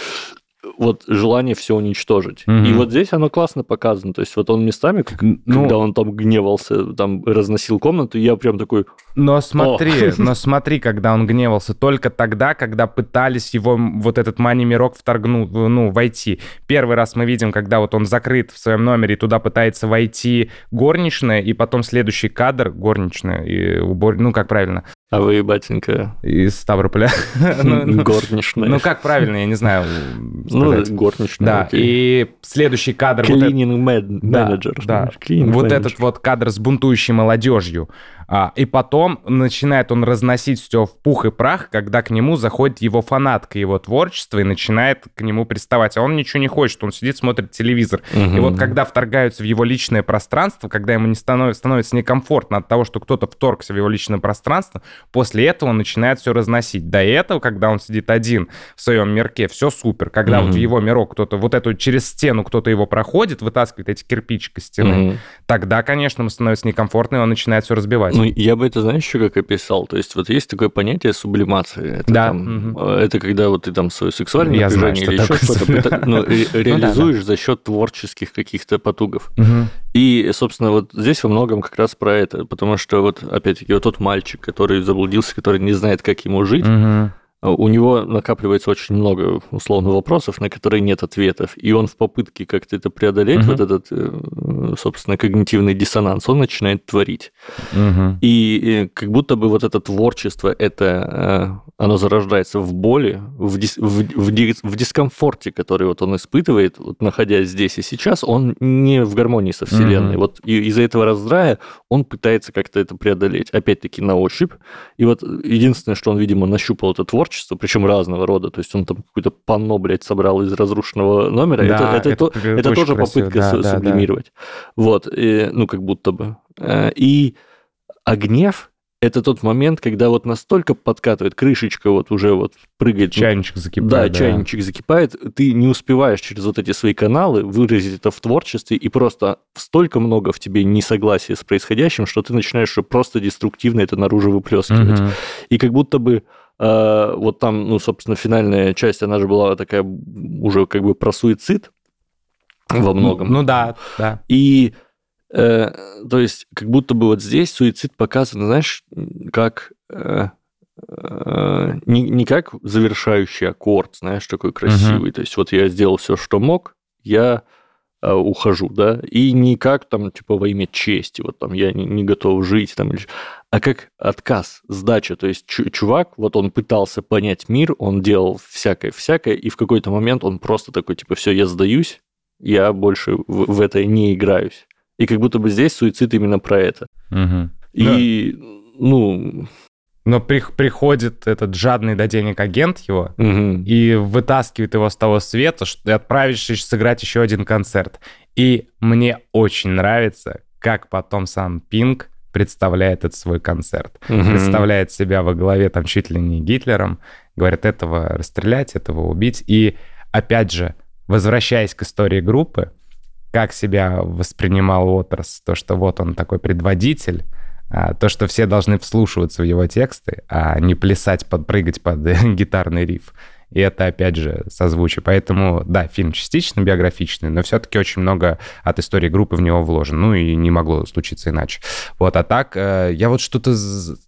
вот желание все уничтожить. Мгм. И вот здесь оно классно показано. То есть вот он местами, как- Ну, когда он там гневался, там разносил комнату, я прям такой, Но смотри, но смотри, когда он гневался, только тогда, когда пытались его вот этот мани-мирок вторгнуть, ну, войти. Первый раз мы видим, когда вот он закрыт в своем номере, и туда пытается войти горничная, и потом следующий кадр горничная, и убор... ну, как правильно, а вы, батенька, из Ставрополя. *laughs* Ну, ну, горничная. Ну, как правильно, я не знаю Ну, сказать. горничная, Да, окей. и следующий кадр... вот этот- Cleaning man- Да, да. Вот этот вот кадр с бунтующей молодежью. А, и потом начинает он разносить все в пух и прах, когда к нему заходит его фанатка, его творчество, и начинает к нему приставать. А он ничего не хочет, он сидит, смотрит телевизор. И Мгм. вот когда вторгаются в его личное пространство, когда ему не станов- становится некомфортно от того, что кто-то вторгся в его личное пространство, после этого он начинает все разносить. До этого, когда он сидит один в своем мирке, все супер. Когда вот в его мирок кто-то, вот эту через стену кто-то его проходит, вытаскивает эти кирпичики стены, Мгм. тогда, конечно, ему становится некомфортно, и он начинает все разбивать. Ну, я бы это, знаешь, еще как описал? То есть вот есть такое понятие сублимации. Это, Да, там, э, это когда вот ты там свое сексуальное Я знаю, напряжение что или еще что-то пыта- ну, *laughs* ре- да, реализуешь за счет творческих каких-то потугов. Мгм. И, собственно, вот здесь во многом как раз про это, потому что вот, опять-таки, вот тот мальчик, который заблудился, который не знает, как ему жить, Мгм. У него накапливается очень много условно вопросов, на которые нет ответов, и он в попытке как-то это преодолеть, угу. вот этот, э, собственно, когнитивный диссонанс, он начинает творить. Угу. И как будто бы вот это творчество, это э, оно зарождается в боли, в, дис, в, в, в дискомфорте, который вот он испытывает, вот находясь здесь и сейчас, он не в гармонии со Вселенной. Угу. Вот из-за этого раздрая он пытается как-то это преодолеть, опять-таки на ощупь. И вот единственное, что он, видимо, нащупал это творчество, творчество, причем разного рода. То есть он там какое-то панно, блядь, собрал из разрушенного номера. Да, это, это, это, это, это тоже красиво. попытка да, да, сублимировать. Да. Вот, и, ну, как будто бы. Э, и а гнев это тот момент, когда вот настолько подкатывает крышечка, вот уже вот прыгает. Чайничек закипает. Да, да, чайничек закипает. Ты не успеваешь через вот эти свои каналы выразить это в творчестве, и просто столько много в тебе несогласия с происходящим, что ты начинаешь просто деструктивно это наружу выплескивать. Угу. И как будто бы вот там, ну, собственно, финальная часть, она же была такая уже как бы про суицид во многом. Ну, ну да, да. И э, то есть как будто бы вот здесь суицид показан, знаешь, как э, э, не, не как завершающий аккорд, знаешь, такой красивый. Угу. То есть вот я сделал все, что мог, я э, ухожу, да, и не как там, типа, во имя чести, вот там я не, не готов жить, там, а как отказ, сдача. То есть чувак, вот он пытался понять мир, он делал всякое-всякое, и в какой-то момент он просто такой, типа, все, я сдаюсь, я больше в, в это не играюсь. И как будто бы здесь суицид именно про это. Угу. И, да. ну... Но при, приходит этот жадный до денег агент его угу. и вытаскивает его с того света, что отправившись сыграть еще один концерт. И мне очень нравится, как потом сам Пинк представляет этот свой концерт. Угу. Представляет себя во главе там чуть ли не Гитлером, говорит, этого расстрелять, этого убить. И опять же, возвращаясь к истории группы, как себя воспринимал Уотерс, то, что вот он такой предводитель, то, что все должны вслушиваться в его тексты, а не плясать, подпрыгать под *laughs* гитарный риф. И это, опять же, созвучие. Поэтому, да, фильм частично биографичный, но все-таки очень много от истории группы в него вложено. Ну и не могло случиться иначе. Вот, а так, э, я вот что-то...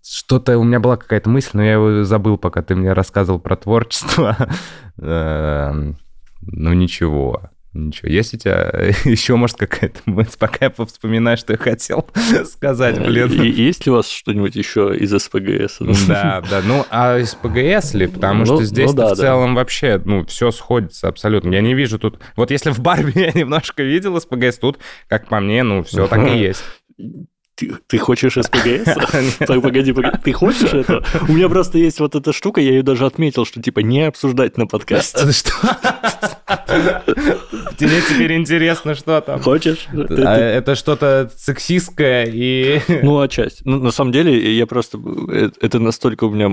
Что-то... У меня была какая-то мысль, но я его забыл, пока ты мне рассказывал про творчество. *laughs* Эм, ну ничего. Ничего, есть у тебя *laughs* еще, может, какая-то мысль, пока я вспоминаю, что я хотел *laughs* сказать, блин. И, есть ли у вас что-нибудь еще из СПГС? Да, да, ну, а из ПГС ли? Потому ну, что здесь ну, да, в целом да. вообще, ну, все сходится абсолютно. Я не вижу тут... Вот если в Барби *laughs* я немножко видел СПГС, тут, как по мне, ну, все так и есть. Ты, ты хочешь *laughs* СПГС? Погоди, погоди, ты хочешь это? У меня просто есть вот эта штука, я ее даже отметил, что типа не обсуждать на подкасте. Что? Тебе теперь интересно, что там. Хочешь? А это что-то сексистское и... Ну, отчасти. Ну, на самом деле, я просто... Э, это настолько у меня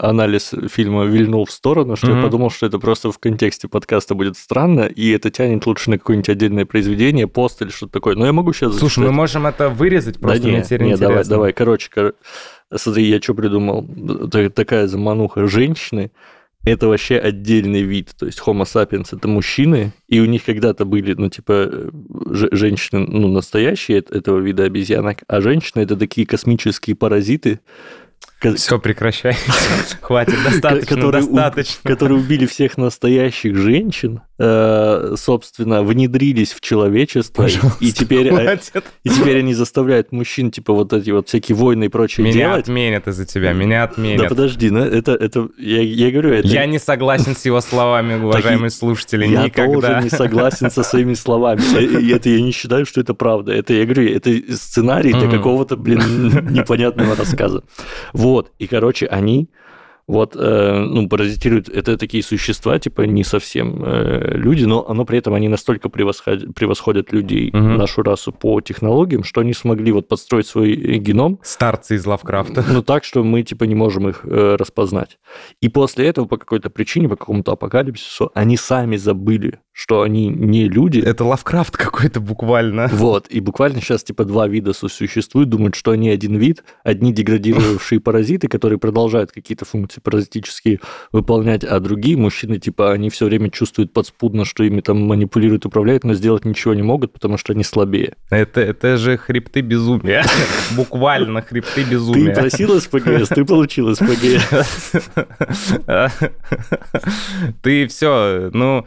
анализ фильма вильнул в сторону, что я подумал, что это просто в контексте подкаста будет странно, и это тянет лучше на какое-нибудь отдельное произведение, пост или что-то такое. Но я могу сейчас Слушай, мы можем это вырезать, просто да мне теперь не, давай, давай. Короче, кор... смотри, я что придумал. Такая замануха женщины, это вообще отдельный вид. То есть Homo sapiens это мужчины, и у них когда-то были, ну, типа, женщины, ну, настоящие этого вида обезьянок, а женщины это такие космические паразиты, все, прекращай. *laughs* Хватит, достаточно, которые, достаточно. У, которые убили всех настоящих женщин, э, собственно, внедрились в человечество, и теперь, э, и теперь они заставляют мужчин, типа, вот эти вот всякие войны и прочее меня делать. Меня отменят из-за тебя, меня отменят. Да подожди, ну, это, это я, я говорю, это... Я не согласен с его словами, уважаемые слушатели, я никогда. Я тоже не согласен со своими словами. И это я не считаю, что это правда. Это, я говорю, это сценарий для какого-то, блин, непонятного рассказа. Вот, и, короче, они вот, э, ну, паразитируют, это такие существа, типа, не совсем э, люди, но, но при этом они настолько превосходят, превосходят людей, угу. нашу расу по технологиям, что они смогли вот подстроить свой геном. Старцы из Лавкрафта. Ну, так, что мы, типа, не можем их э, распознать. И после этого, по какой-то причине, по какому-то апокалипсису, они сами забыли, что они не люди. Это Лавкрафт какой-то буквально. *laughs* Вот, и буквально сейчас типа два вида существуют, думают, что они один вид, одни деградировавшие *laughs* паразиты, которые продолжают какие-то функции паразитические выполнять, а другие мужчины, типа, они все время чувствуют подспудно, что ими там манипулируют, управляют, но сделать ничего не могут, потому что они слабее. Это, это же хребты безумия. *laughs* Буквально хребты безумия. Ты просил СПГС, ты получил СПГС. Ты все, ну...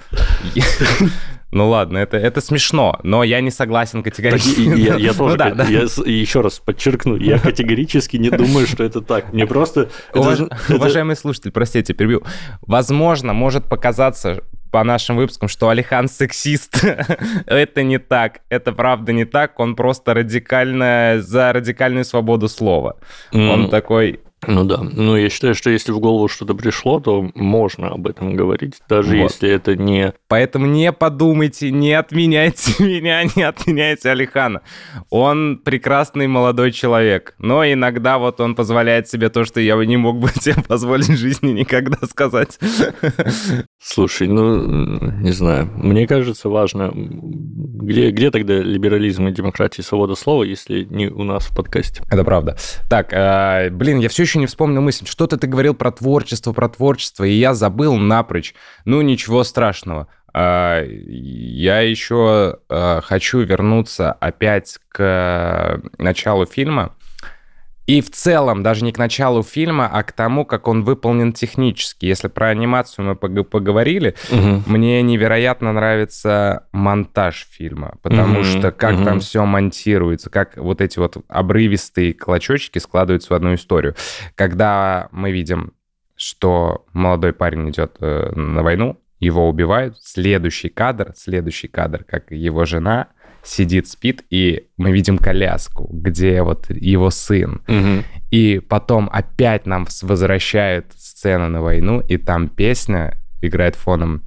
Ну ладно, это, это смешно, но я не согласен категорически. Я, я *laughs* тоже, ну, да, да. я еще раз подчеркну, я категорически не думаю, что это так. Мне просто... Уваж... Это... Уважаемый слушатель, простите, перебью. Возможно, может показаться по нашим выпускам, что Алихан сексист. *laughs* это не так, это правда не так, он просто радикально за радикальную свободу слова. Mm. Он такой, ну да, ну я считаю, что если в голову что-то пришло, то можно об этом говорить, даже вот. если это не... Поэтому не подумайте, не отменяйте *laughs* меня, не отменяйте Алихана. Он прекрасный молодой человек, но иногда вот он позволяет себе то, что я не мог бы *laughs* себе позволить в жизни никогда сказать. *laughs* Слушай, ну, не знаю, мне кажется важно, где, где тогда либерализм и демократия и свобода слова, если не у нас в подкасте? Это правда. Так, э, блин, я все еще не вспомнил мысль. Что-то ты говорил про творчество, про творчество, и я забыл напрочь. Ну, ничего страшного. А, я еще а, хочу вернуться опять к началу фильма. И в целом, даже не к началу фильма, а к тому, как он выполнен технически. Если про анимацию мы поговорили, угу. мне невероятно нравится монтаж фильма, потому угу. что как угу. там все монтируется, как вот эти вот обрывистые клочочки складываются в одну историю. Когда мы видим, что молодой парень идет э, на войну, его убивают, следующий кадр, следующий кадр, как его жена сидит, спит, и мы видим коляску, где вот его сын. Угу. И потом опять нам возвращают сцену на войну, и там песня играет фоном.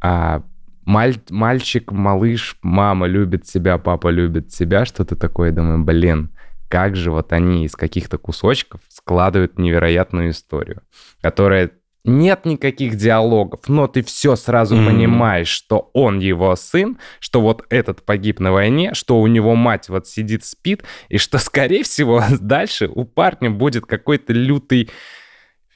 А, Маль, мальчик, малыш, мама любит тебя, папа любит тебя, что-то такое. Думаю, блин, как же вот они из каких-то кусочков складывают невероятную историю, которая нет никаких диалогов, но ты все сразу mm-hmm. понимаешь, что он его сын, что вот этот погиб на войне, что у него мать вот сидит, спит, и что, *laughs* скорее всего, дальше у парня будет какой-то лютый...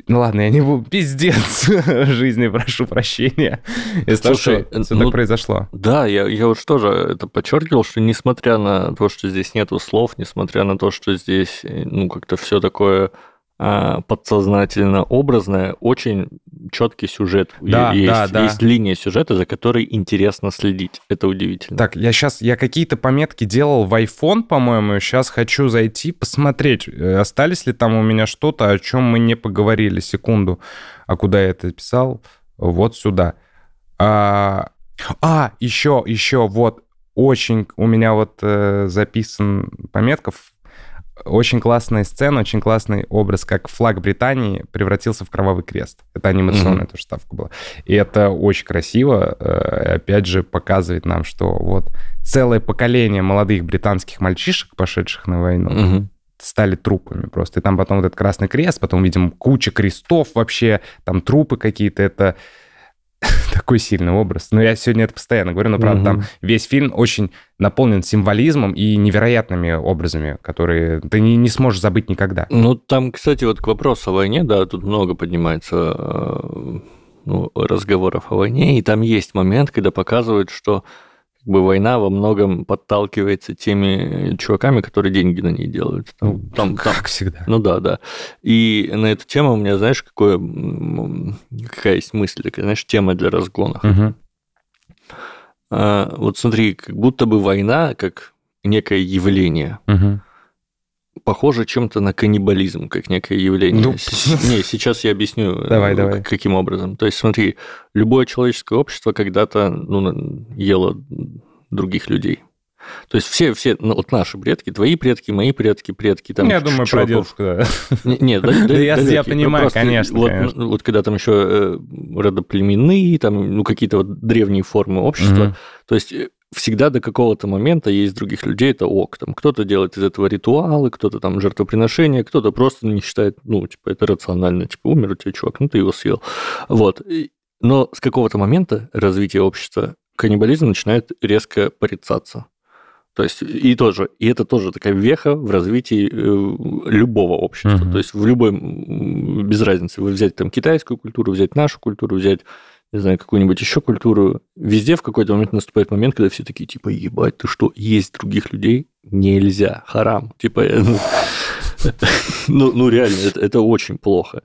Ну ладно, я не буду... Пиздец *laughs* жизни, прошу прощения. Из того, что ну, так произошло. Да, я, я вот тоже это подчеркивал, что несмотря на то, что здесь нету слов, несмотря на то, что здесь, э, ну, как-то все такое подсознательно образная, очень четкий сюжет. Да, есть, да, да. есть линия сюжета, за которой интересно следить. Это удивительно. Так, я сейчас, я какие-то пометки делал в iPhone, по-моему, сейчас хочу зайти посмотреть, э, остались ли там у меня что-то, о чем мы не поговорили. Секунду. А куда я это писал? Вот сюда. А, а еще, еще, вот, очень у меня вот э, записан пометков очень классная сцена, очень классный образ, как флаг Британии превратился в кровавый крест. Это анимационная mm-hmm. тоже ставка была. И это очень красиво. Э, опять же, показывает нам, что вот целое поколение молодых британских мальчишек, пошедших на войну, mm-hmm стали трупами просто. И там потом вот этот красный крест, потом видим куча крестов вообще, там трупы какие-то. Это *laughs* такой сильный образ. Но я сегодня это постоянно говорю, но правда угу. там весь фильм очень наполнен символизмом и невероятными образами, которые ты не, не сможешь забыть никогда. Ну, там, кстати, вот к вопросу о войне, да, тут много поднимается э, ну, разговоров о войне, и там есть момент, когда показывают, что как бы война во многом подталкивается теми чуваками, которые деньги на ней делают. Там, ну, там, как там, всегда. Ну да, да. И на эту тему у меня, знаешь, какое, какая есть мысль, такая, знаешь, тема для разгонов. Угу. А, вот смотри, как будто бы война как некое явление. Угу похоже чем-то на каннибализм, как некое явление. Ну, не, сейчас я объясню, давай, давай. каким образом. То есть, смотри, любое человеческое общество когда-то ну, ело других людей. То есть все, все, ну, вот наши предки, твои предки, мои предки, предки, там. Я думаю, про дедушку, да. Нет, *laughs* да, да, я, я понимаю, конечно, вот, конечно. Вот когда там еще э, родоплеменные, там, ну, какие-то вот древние формы общества, угу. то есть э, всегда до какого-то момента есть других людей, это ок. Там кто-то делает из этого ритуалы, кто-то там жертвоприношения, кто-то просто не считает, ну, типа, это рационально, типа, умер у тебя чувак, ну, ты его съел. Вот. Но с какого-то момента развития общества каннибализм начинает резко порицаться. То есть, и тоже, и это тоже такая веха в развитии э, любого общества. Мгм. То есть, в любой, без разницы, вы взять там китайскую культуру, взять нашу культуру, взять, не знаю, какую-нибудь еще культуру, везде в какой-то момент наступает момент, когда все такие, типа, ебать, ты что, есть других людей? Нельзя, харам. Типа, э, ну, *laughs* ну, ну, реально, это, это очень плохо.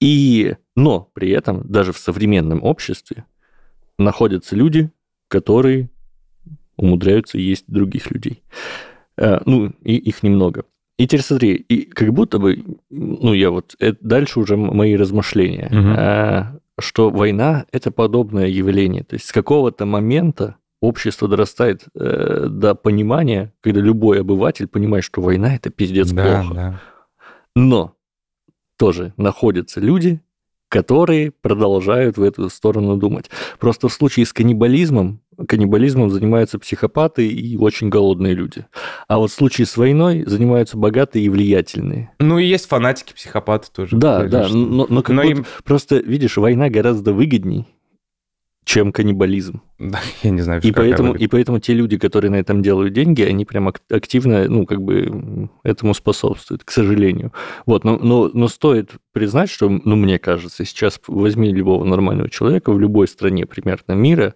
И, но при этом даже в современном обществе находятся люди, которые умудряются есть других людей. Э, Ну, и их немного. И теперь смотри, и как будто бы, ну, я вот, это дальше уже мои размышления, Мгм. э, что война – это подобное явление. То есть с какого-то момента общество дорастает э, до понимания, когда любой обыватель понимает, что война – это пиздец Да, плохо. да. Но тоже находятся люди, которые продолжают в эту сторону думать. Просто в случае с каннибализмом, каннибализмом занимаются психопаты и очень голодные люди. А вот в случае с войной занимаются богатые и влиятельные. Ну и есть фанатики, психопаты тоже. Да, да, но, но как Но будто- им- просто, видишь, война гораздо выгодней, чем каннибализм. Да, я не знаю, И поэтому, и поэтому те люди, которые на этом делают деньги, они прям ак- активно, ну, как бы этому способствуют, к сожалению. Вот, но, но, но стоит признать, что, ну, мне кажется, сейчас возьми любого нормального человека в любой стране примерно мира,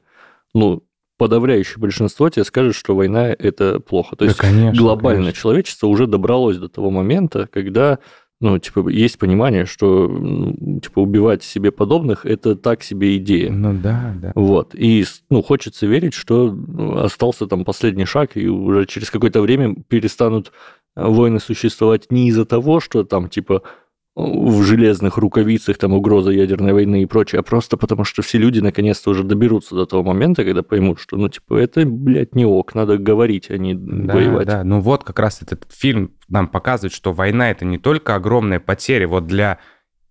ну, подавляющее большинство тебе скажет, что война – это плохо. То Да, есть конечно, глобально конечно. человечество уже добралось до того момента, когда ну, типа, есть понимание, что, ну, типа, убивать себе подобных – это так себе идея. Ну да, да. Вот. И, ну, хочется верить, что ну, остался там последний шаг, и уже через какое-то время перестанут э, войны существовать не из-за того, что там, типа, в железных рукавицах там угроза ядерной войны и прочее, а просто потому, что все люди наконец-то уже доберутся до того момента, когда поймут, что, ну, типа, это, блядь, не ок, надо говорить, а не Да, воевать. да. Ну вот как раз этот фильм нам показывает, что война это не только огромные потери вот для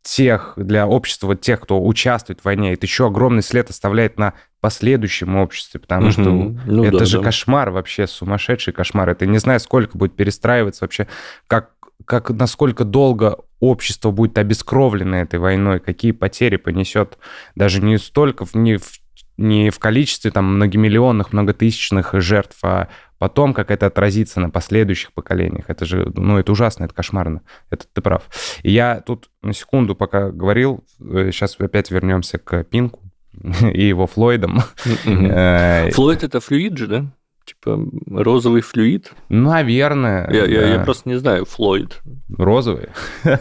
тех, для общества, вот тех, кто участвует в войне, это еще огромный след оставляет на последующем обществе, потому что Мгм. Ну это да, же да. кошмар вообще, сумасшедший кошмар. Это не знаю, сколько будет перестраиваться вообще, как, как насколько долго общество будет обескровлено этой войной, какие потери понесет даже не столько не, в, не в количестве там многомиллионных, многотысячных жертв, а потом как это отразится на последующих поколениях. Это же, ну, это ужасно, это кошмарно. Это ты прав. И я тут на секунду пока говорил, сейчас опять вернемся к Пинку *laughs* и его Флойдом. Э, Флойд это флюид же, да? Типа розовый флюид? Наверное. Я, я- я да. просто не знаю, Флойд. Розовый?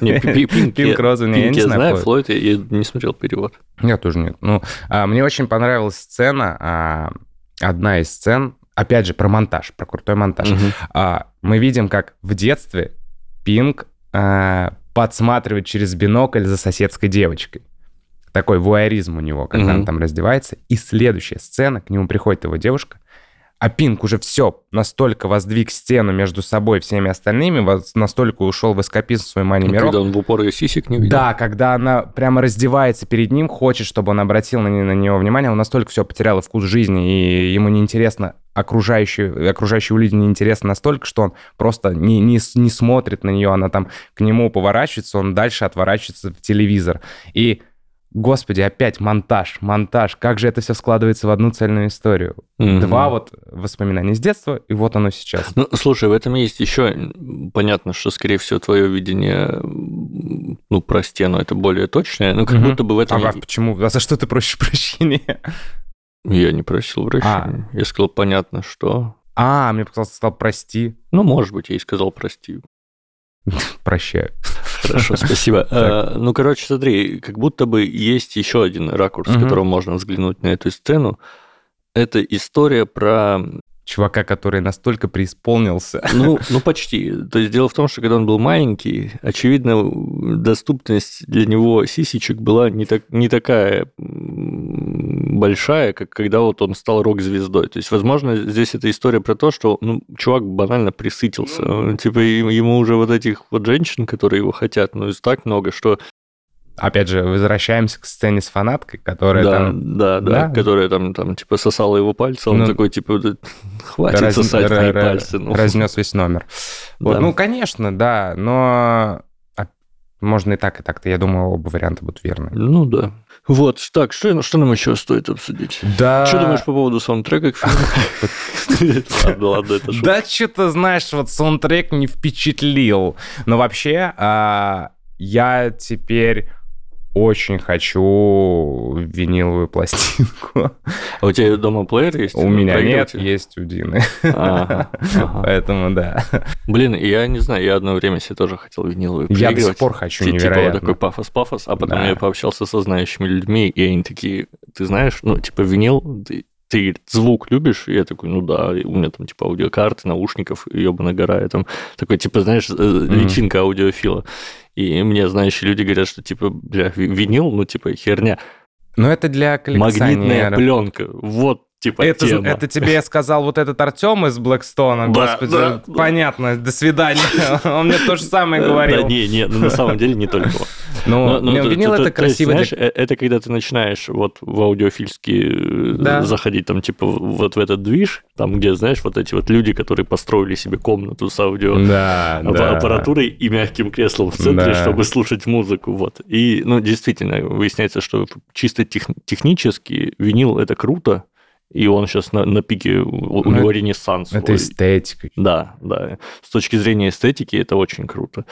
Не, пи- пи- Пинк, Пинк я- розовый, я не я знаю. знаю, Флойд. Я я не смотрел перевод. Я тоже нет. Ну, а, мне очень понравилась сцена, а, одна из сцен, опять же, про монтаж, про крутой монтаж. А, мы видим, как в детстве Пинк а, подсматривает через бинокль за соседской девочкой. Такой вуайеризм у него, когда Мгм. он там раздевается. И следующая сцена, к нему приходит его девушка, а Пинк уже все, настолько воздвиг стену между собой и всеми остальными, настолько ушел в эскапизм в свой мани Когда он в упор ее сисек не видел. да, когда она прямо раздевается перед ним, хочет, чтобы он обратил на, на нее внимание, он настолько все потерял и вкус жизни, и ему неинтересно окружающие, окружающие люди неинтересно настолько, что он просто не, не, не смотрит на нее, она там к нему поворачивается, он дальше отворачивается в телевизор. И, господи, опять монтаж, монтаж, как же это все складывается в одну цельную историю. Мгм. Два вот воспоминания с детства, и вот оно сейчас. Ну, слушай, в этом есть еще понятно, что, скорее всего, твое видение, ну, про стену, это более точное, но как Мгм. будто бы в этом... А, а почему? А за что ты просишь *laughs* прощения? Я не просил прощения. Я сказал, понятно, что... А, мне показалось, ты сказал прости. Ну, может быть, я и сказал, прости. *laughs* Прощаю. Хорошо, *laughs* спасибо. А, Ну, короче, смотри, как будто бы есть еще один ракурс, с которого можно взглянуть на эту сцену. Это история про Чувака, который настолько преисполнился. Ну, *laughs* ну, почти. То есть дело в том, что когда он был маленький, очевидно, доступность для него сисечек была не, так, не такая большая, как когда вот он стал рок-звездой. То есть, возможно, здесь эта история про то, что ну, чувак банально присытился. Он, Типа им- ему уже вот этих вот женщин, которые его хотят, ну, так много, что... Опять же, возвращаемся к сцене с фанаткой, которая да, там... да, да, Да. которая там, там, типа, сосала его пальцы, он Ну, такой, типа, «Да хватит раз- сосать ра- мои пальцы. ну». Разнес весь номер. Вот, Да. Ну, конечно, да, но... Можно и так, и так-то. Я думаю, оба варианта будут верны. Ну да. Вот, так, что, что нам еще стоит обсудить? Да. Что думаешь по поводу саундтрека к фильму? *laughs* Ладно, ладно, это. Да, что-то, знаешь, вот саундтрек не впечатлил. Но вообще, а, я теперь очень хочу виниловую пластинку. *laughs* А у тебя дома плеер есть? У меня нет, есть у Дины. Ага, ага. Поэтому да. Блин, я не знаю, я одно время себе тоже хотел виниловую Я до сих пор хочу Ти- Типа невероятно. такой пафос-пафос, а потом Да. я пообщался со знающими людьми, и они такие, ты знаешь, ну, типа, винил, ты, звук любишь? И я такой, ну да, у меня там, типа, аудиокарты, наушников, ебаная гора, я там такой, типа, знаешь, э, личинка аудиофила. И мне знающие люди говорят, что, типа, бля, ви- винил, ну, типа, херня. Но это для Магнитная коллекционеров. пленка, вот, типа, Это, тема. это тебе сказал вот этот Артем из Блэкстона, Да, господи, да, да. понятно, до свидания. *laughs* Он мне то же самое говорил. Да не, не, ну, на самом деле не только он. Ну, Ну, не, то- винил то- это то есть, красиво. для- знаешь, э, это когда ты начинаешь вот в аудиофильские э, Да. заходить, там, типа, вот в этот движ, там, где, знаешь, вот эти вот люди, которые построили себе комнату с аудио Да, да. аппаратурой и мягким креслом в центре, Да. чтобы слушать музыку, вот. И, ну, действительно, выясняется, что чисто тех- технически винил это круто, и он сейчас на, на пике, у, у Ну, него ренессанс. Это Ой, эстетика. да, да. С точки зрения эстетики это очень круто.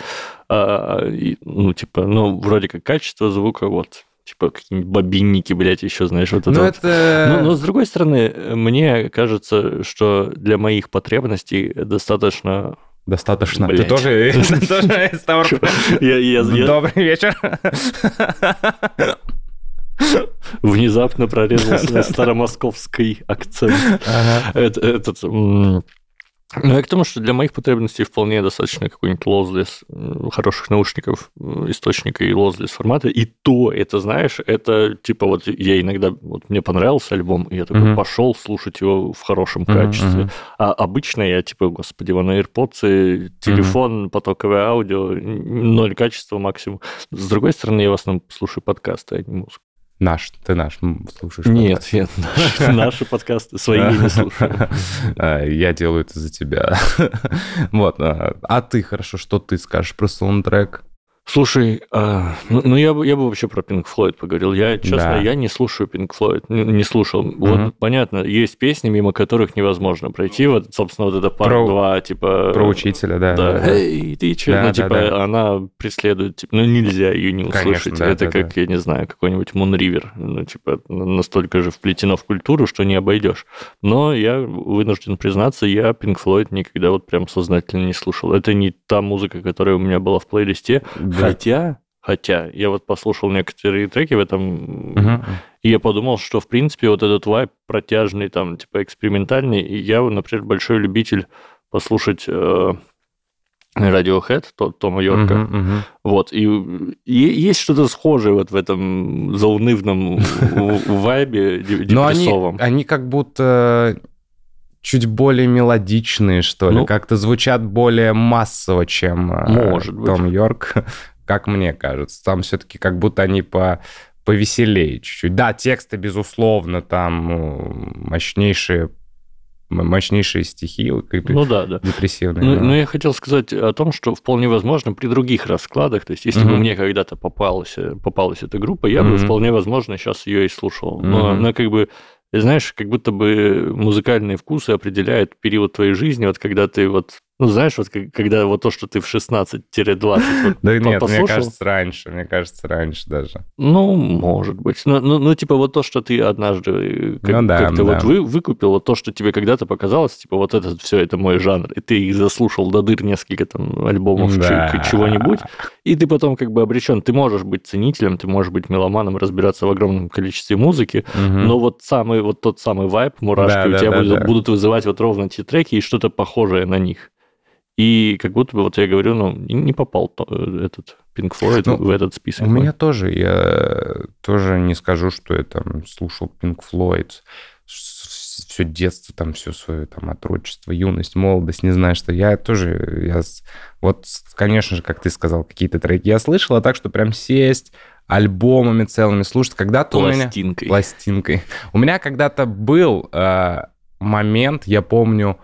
А, и, ну, типа, ну, вроде как качество звука, вот, типа, какие-нибудь бобинники, блядь, еще, знаешь, вот это. Ну, вот. это... Ну, но с другой стороны, мне кажется, что для моих потребностей достаточно... Достаточно. Блядь. тоже, *laughs* ты тоже из Добрый вечер. *laughs* внезапно прорезался на старомосковский акцент. Этот, ну, я к тому, что для моих потребностей вполне достаточно какой-нибудь м, хороших наушников, источника и lossless формата. И то, это, знаешь, это типа вот я иногда, вот мне понравился альбом, и я такой Мгм. пошел слушать его в хорошем Мгм, качестве. А обычно я типа, господи, вон AirPods, телефон, потоковое аудио, ноль качества максимум. С другой стороны, я в основном слушаю подкасты, а не музыку. Наш, ты наш слушаешь? Нет, подкаст? нет, наши, наши подкасты свои я не слушаю. *laughs* А, Я делаю это за тебя. *laughs* Вот. а а ты, хорошо, что ты скажешь про саундтрек? Слушай, а, ну, ну я, бы, я бы вообще про Pink Floyd поговорил. Я, честно, Да. я не слушаю Pink Floyd, не, не слушал. Мгм. Вот, понятно, есть песни, мимо которых невозможно пройти. Вот, собственно, вот это пар Про- 2, типа... Про учителя, да. Да, да, да. эй, ты че? Да, ну, да, типа, да. она преследует, типа, ну, нельзя ее не Конечно, услышать. да, это да, как, я не знаю, какой-нибудь Moon River. Ну, типа, настолько же вплетено в культуру, что не обойдешь. Но я вынужден признаться, я Pink Floyd никогда вот прям сознательно не слушал. Это не та музыка, которая у меня была в плейлисте. Хотя, хотя, я вот послушал некоторые треки в этом, Мгм. и я подумал, что, в принципе, вот этот вайб протяжный, там, типа, экспериментальный, и я, например, большой любитель послушать э, Radiohead, то- Тома Йорка. Мгм, мгм. Вот, и, и есть что-то схожее вот в этом заунывном *laughs* вайбе де- Но они, депрессовом. они как будто чуть более мелодичные, что ли, Ну. как-то звучат более массово, чем э, Может быть. Том Йорк, как мне кажется. Там все-таки как будто они по повеселее чуть-чуть. Да, тексты, безусловно, там ну, мощнейшие, мощнейшие стихи, бы Ну да, да. депрессивные. Ну, но- ну, я хотел сказать о том, что вполне возможно при других раскладах, то есть если бы Мгм. мне когда-то попалась, э, попалась эта группа, я бы Мгм. вполне возможно сейчас ее и слушал. Но, Мгм. но как бы, знаешь, как будто бы музыкальные вкусы определяют период твоей жизни, вот когда ты вот, ну знаешь, вот когда вот то, что ты в 16-20 вот Да нет, мне послушал, кажется, раньше, мне кажется, раньше даже. Ну, может быть. Ну, ну, ну, типа, вот то, что ты однажды э, как, Ну да, как-то да. вот вы, выкупил, вот то, что тебе когда-то показалось, типа, вот это все, это мой жанр, и ты их заслушал до дыр несколько там альбомов Да. чего-нибудь, и ты потом как бы обречен. Ты можешь быть ценителем, ты можешь быть меломаном, разбираться в огромном количестве музыки, но вот самый, вот тот самый вайп, мурашки Да, у да, тебя да, будут, да. будут вызывать вот ровно те треки и что-то похожее на них. И как будто бы, вот я говорю, ну, не попал э, этот Pink Floyd Ну, в этот список. У меня тоже, я тоже не скажу, что я там слушал Pink Floyd все детство, там все свое там отрочество, юность, молодость, не знаю, что я тоже, я, с- вот, конечно же, как ты сказал, какие-то треки я слышал, а так, что прям сесть альбомами целыми слушать, когда-то у меня... Пластинкой. Пластинкой. У меня когда-то был э, момент, я помню,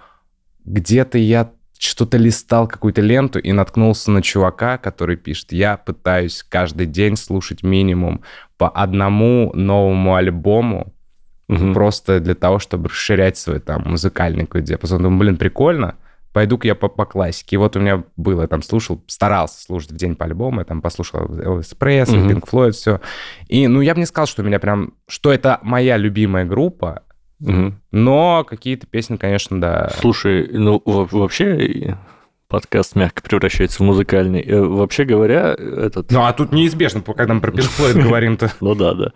где-то я что-то листал, какую-то ленту и наткнулся на чувака, который пишет, я пытаюсь каждый день слушать минимум по одному новому альбому, Мгм. просто для того, чтобы расширять свой там музыкальный какой-то диапазон. Думаю, блин, прикольно, пойду-ка я по, по классике. И вот у меня было, я там слушал, старался слушать в день по альбому, я там послушал Presley, Мгм. Pink Floyd, все. И, ну, я бы не сказал, что у меня прям, что это моя любимая группа, Мгм. но какие-то песни, конечно, да. Слушай, ну во- вообще подкаст мягко превращается в музыкальный. Э, Вообще говоря, этот... Ну, а тут неизбежно, когда мы про Pink Floyd *laughs* говорим-то. Ну да, да.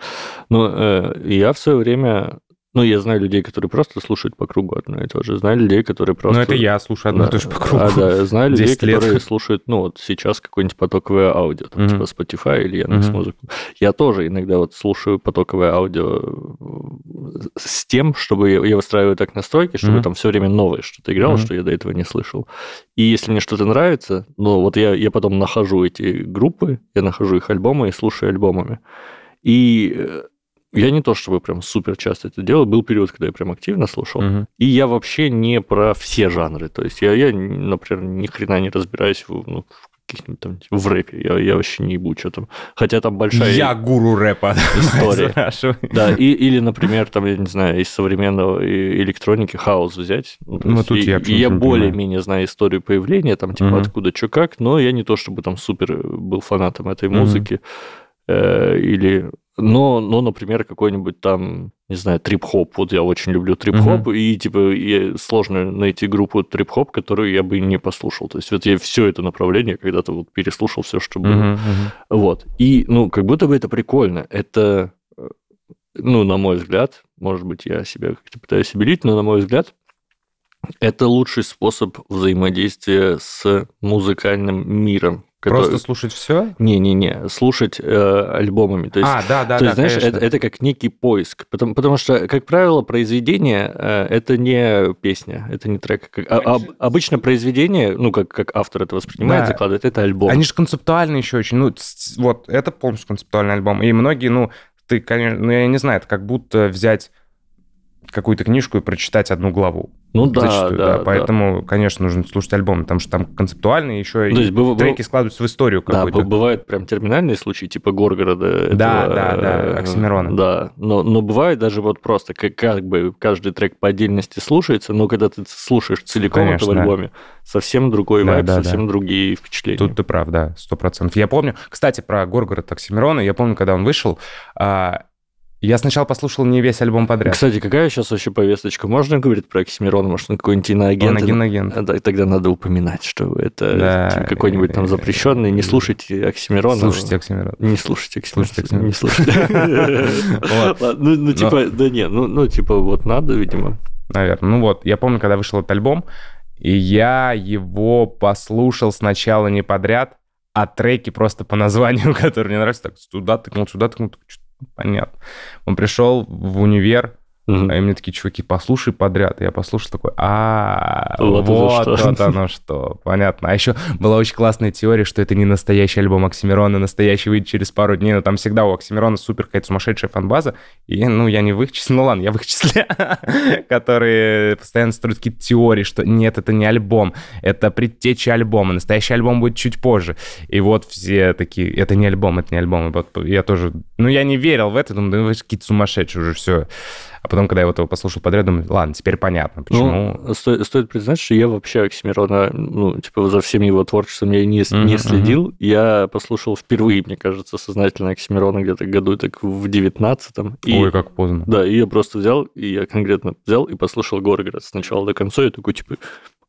Ну, э, я в свое время... Ну, я знаю людей, которые просто слушают по кругу одно и то же. Знаю людей, которые просто... Ну, это я слушаю одно и Да. то же по кругу. А, да, знаю *laughs* людей, 10 лет. которые слушают, ну, вот сейчас какое-нибудь потоковое аудио, там, Мгм. типа Spotify или Яндекс Мгм. Музыку. Я тоже иногда вот слушаю потоковое аудио э, с тем, чтобы я, выстраиваю так настройки, чтобы Мгм. там все время новое что-то играло, Мгм. что я до этого не слышал. И если мне что-то нравится, ну, вот я, я потом нахожу эти группы, я нахожу их альбомы и слушаю альбомами. И э, я не то чтобы прям супер часто это делал, был период, когда я прям активно слушал. Мгм. И я вообще не про все жанры. То есть я, я например, ни хрена не разбираюсь в, ну, в каких-нибудь там в рэпе. Я, я вообще не ебу, что там. Хотя там большая Я гуру рэпа. *laughs* история. Да, и, или, например, там, я не знаю, из современного и- электроники хаос взять. Ну, Ну, тут и- я я понимаю. более-менее знаю историю появления, там, типа, Мгм. откуда, что, как, но я не то, чтобы там супер был фанатом этой музыки. Э, или... Но, но, например, какой-нибудь там, не знаю, трип-хоп. Вот я очень люблю трип-хоп, и, типа, и сложно найти группу трип-хоп, которую я бы не послушал. То есть вот я все это направление когда-то вот переслушал все, что было. Мгм, мгм. Вот. И, ну, как будто бы это прикольно. Это, э, ну, на мой взгляд, может быть, я себя как-то пытаюсь обелить, но, на мой взгляд, это лучший способ взаимодействия с музыкальным миром. Который- Просто слушать все? Не-не-не, слушать э, альбомами. То есть, А, да, да, то да, есть знаешь, конечно. это, это как некий поиск. Потому, потому что, как правило, произведение э, это не песня, это не трек. Как- а- об- обычно произведение, ну, как, как автор это воспринимает, Да. закладывает, это альбом. Они же концептуальные еще очень. Ну, вот, это полностью концептуальный альбом. И многие, ну, ты, конечно, ну, я не знаю, это как будто взять какую-то книжку и прочитать одну главу. Ну да, Зачастую, да, да. Поэтому, конечно, нужно слушать альбом, потому что там концептуальные еще То и есть быв- треки складываются в историю Да, какую-то. б- бывают прям терминальные случаи, типа Горгорода. Да, этого, да, да, э, Оксимирона. Да, но, но бывает даже вот просто, как, как бы каждый трек по отдельности слушается, но когда ты слушаешь целиком это в Конечно, да. альбоме, совсем другой Да, вайб, да, совсем другие впечатления. Тут ты прав, да, сто процентов. Я помню, кстати, про Горгород Оксимирона, я помню, когда он вышел, а, я сначала послушал не весь альбом подряд. Кстати, какая сейчас вообще повесточка? Можно говорить про Оксимирона? Может, он какой-нибудь иноагент? Он агент. А, да, тогда надо упоминать, что это Да. типа, какой-нибудь там запрещенный. Не слушайте Оксимирона. Слушайте Оксимирона. Не слушайте Оксимирона. Не слушайте. *laughs* Ну, ну, типа, да не, ну, ну, типа, вот надо, видимо. Наверное. Ну вот, я помню, когда вышел этот альбом, и я его послушал сначала не подряд, а треки просто по названию, *laughs* которые мне нравятся, так туда тыкнул, сюда тыкнул, что-то понятно. Он пришел в универ, Мгм. и мне такие, чуваки, послушай подряд. И я послушал такой, а, Вот вот, это что». вот оно что, понятно. А еще была очень классная теория, что это не настоящий альбом Оксимирона, настоящий выйдет через пару дней, но там всегда у Оксимирона супер какая-то сумасшедшая фанбаза, и, ну, я не вычислил, ну ладно, я вычислил, *laughs* которые постоянно строят какие-то теории, что нет, это не альбом, это предтеча альбома, настоящий альбом будет чуть позже. И вот все такие, это не альбом, это не альбом. И вот я тоже, ну, я не верил в это, думаю, да вы какие-то сумасшедшие уже, все. А потом, когда я вот его послушал подряд, думаю, ладно, теперь понятно, почему. Ну, сто- стоит признать, что я вообще Оксимирона, ну, типа, за всем его творчеством я не, Мгм, не следил. Я послушал впервые, мне кажется, сознательно Оксимирона где-то году так в девятнадцатом. И- Ой, как поздно. Да, и я просто взял, и я конкретно взял и послушал Горгород с начала до конца, и такой, типа,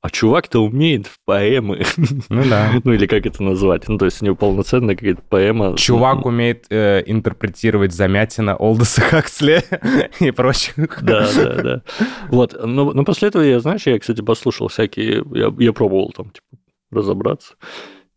а чувак-то умеет в поэмы. Ну да. *laughs* ну, или как это назвать. Ну, то есть у него полноценная какая-то поэма. Чувак умеет э, интерпретировать замятина Олдоса Хаксли *laughs* и прочих. Да, да, да. Вот, но, но после этого я, знаешь, я, кстати, послушал всякие, я, я пробовал там, типа, разобраться.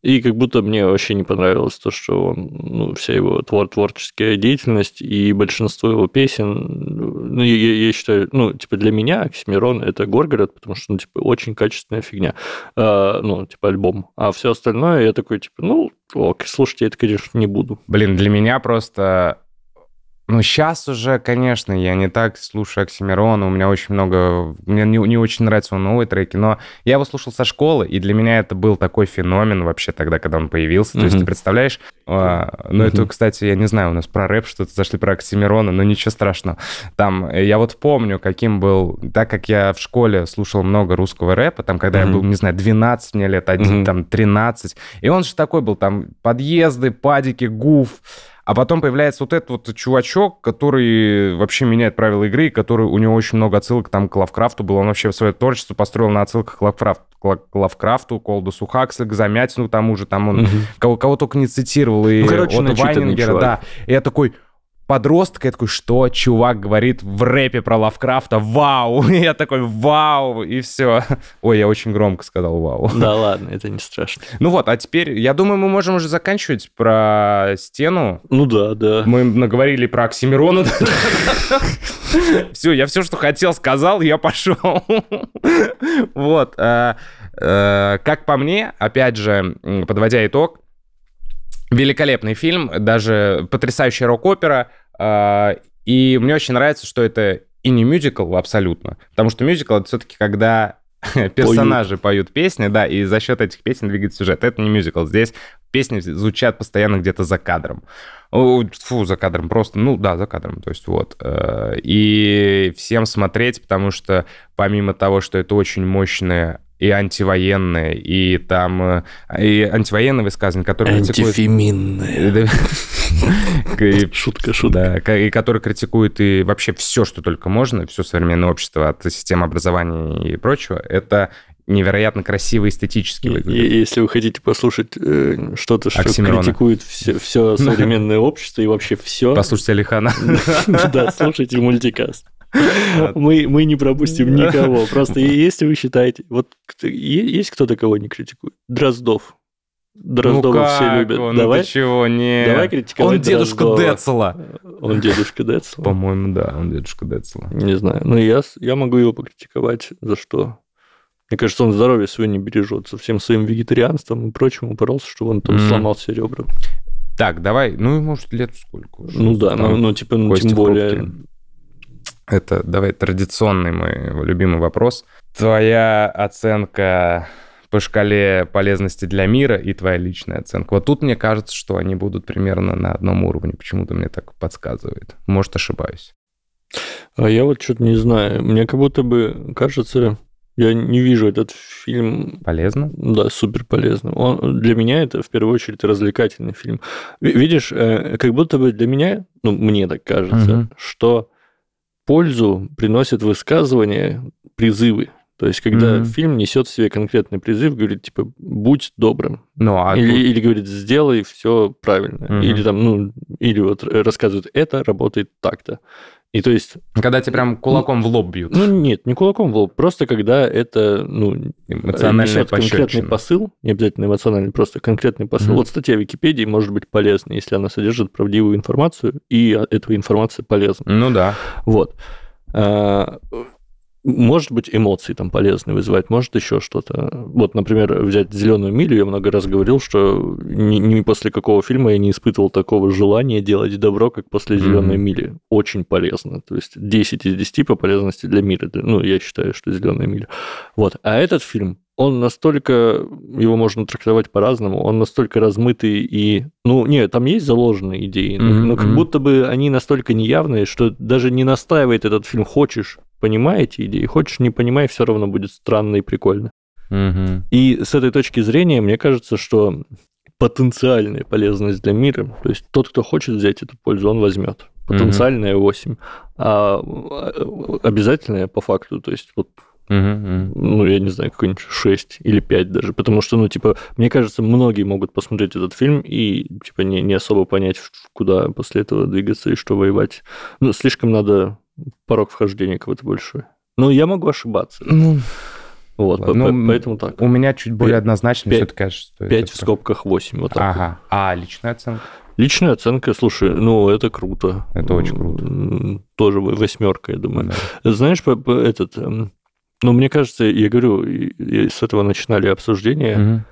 И как будто мне вообще не понравилось то, что он, ну, вся его твор творческая деятельность и большинство его песен, ну, я, я- считаю, ну, типа, для меня Оксимирон – это Горгород, потому что, ну, типа, очень качественная фигня, А, ну, типа, альбом. А все остальное я такой, типа, ну, ок, слушайте, я это, конечно, не буду. Блин, для меня просто Ну, сейчас уже, конечно, я не так слушаю Оксимирона, у меня очень много... Мне не, не очень нравятся его новые треки, но я его слушал со школы, и для меня это был такой феномен вообще тогда, когда он появился. Mm-hmm. То есть ты представляешь... А, ну, mm-hmm. это, кстати, я не знаю, у нас про рэп что-то зашли про Оксимирона, но ничего страшного. Там, э, я вот помню, каким был... Так как я в школе слушал много русского рэпа, там, когда mm-hmm. я был, не знаю, 12 мне лет, один, mm-hmm. там, 13, и он же такой был, там, подъезды, падики, гуф а потом появляется вот этот вот чувачок, который вообще меняет правила игры, который у него очень много отсылок там к Лавкрафту был. Он вообще свое творчество построил на отсылках к Лавкрафту, к Лавкрафту, Колдусу Хаксли, к Замятину тому же. Там он угу. кого, кого только не цитировал. И ну, короче, от Вайнингера, да. И я такой, подросток, я такой, что чувак говорит в рэпе про Лавкрафта, вау, *laughs* и я такой, вау, и все. Ой, я очень громко сказал вау. Да ладно, это не страшно. Ну вот, а теперь, я думаю, мы можем уже заканчивать про стену. Ну да, да. Мы наговорили про Оксимирона. Все, я все, что хотел, сказал, я пошел. Вот. Э, э, как по мне, опять же, подводя итог, Великолепный фильм, даже потрясающая рок-опера. Э, и мне очень нравится, что это и не мюзикл абсолютно. Потому что мюзикл — это все-таки когда *laughs* персонажи поют. поют песни, да, и за счет этих песен двигается сюжет. Это не мюзикл. Здесь песни звучат постоянно где-то за кадром. Фу, за кадром просто, ну да, за кадром, то есть вот. Э, и всем смотреть, потому что помимо того, что это очень мощная и антивоенные, и там э, и антивоенные высказывания, которые Антифеминные. *laughs* Шутка, шутка. Да, и которые критикуют и вообще все, что только можно, все современное общество от системы образования и прочего, это невероятно красиво эстетически выглядит. Если вы хотите послушать э, что-то, что критикует все, все *laughs* современное общество и вообще все... Послушайте Алихана. *laughs* Да, слушайте мультикаст. *laughs* Мы, мы не пропустим никого. Просто если вы считаете... Вот есть кто-то, кого не критикует? Дроздов. Дроздова ну все любят. Он, давай, чего, не... давай критиковать Он дедушка Дроздова. Децела. Он дедушка Децела? По-моему, да, он дедушка Децела. Не знаю. Но я, я могу его покритиковать за что? Мне кажется, он здоровье свое не бережет. Со всем своим вегетарианством и прочим упоролся, что он там mm. сломал все ребра. Так, давай, ну, может, лет сколько уже. Ну да, ну, ну, типа, ну, тем более... Хрупкие. Это, давай, традиционный мой любимый вопрос. Твоя оценка по шкале полезности для мира и твоя личная оценка. Вот тут мне кажется, что они будут примерно на одном уровне. Почему-то мне так подсказывает. Может, ошибаюсь. А я вот что-то не знаю. Мне как будто бы кажется, я не вижу этот фильм... Полезно? Да, супер полезно. Он, для меня это, в первую очередь, развлекательный фильм. Видишь, э, как будто бы для меня, ну, мне так кажется, угу. что пользу приносят высказывания, призывы. То есть, когда mm-hmm. фильм несет в себе конкретный призыв, говорит, типа, будь добрым. Ну, а или, тут... или говорит, сделай все правильно. Mm-hmm. Или там, ну, или вот рассказывает, это работает так-то. И то есть... Когда тебе прям кулаком в лоб бьют. Ну, нет, не кулаком в лоб, просто когда это, ну, эмоциональный конкретный посыл, не обязательно эмоциональный, просто конкретный посыл. Mm-hmm. Вот статья Википедии может быть полезна, если она содержит правдивую информацию, и эта информация полезна. Ну да. Вот. Может быть, эмоции там полезны вызывать, может еще что-то. Вот, например, взять «Зеленую милю», я много раз говорил, что ни, ни после какого фильма я не испытывал такого желания делать добро, как после «Зеленой mm-hmm. мили». Очень полезно. То есть 10 из 10 по полезности для мира. Ну, я считаю, что «Зеленая миля». Вот. А этот фильм, он настолько, его можно трактовать по-разному, он настолько размытый и, ну, нет, там есть заложенные идеи, mm-hmm. но как будто бы они настолько неявные, что даже не настаивает этот фильм, хочешь понимаете идеи, хочешь не понимай, все равно будет странно и прикольно. Угу. И с этой точки зрения, мне кажется, что потенциальная полезность для мира, то есть тот, кто хочет взять эту пользу, он возьмет. Потенциальная 8, а обязательная по факту, то есть вот Uh-huh, Ну, я не знаю, какой-нибудь 6 или 5 даже. Потому что, ну, типа, мне кажется, многие могут посмотреть этот фильм и, типа, не, не особо понять, куда после этого двигаться и что воевать. Ну, слишком надо порог вхождения какой-то большой. Ну, я могу ошибаться. Ну, вот, ну, поэтому так. У меня чуть более однозначно все-таки кажется. 5 в скобках 8, вот так. Ага. А личная оценка? Личная оценка, слушай, ну, это круто. Это очень круто. Тоже восьмерка, я думаю. Да. Знаешь, этот, эм, ну, мне кажется, я говорю, с этого начинали обсуждение. Угу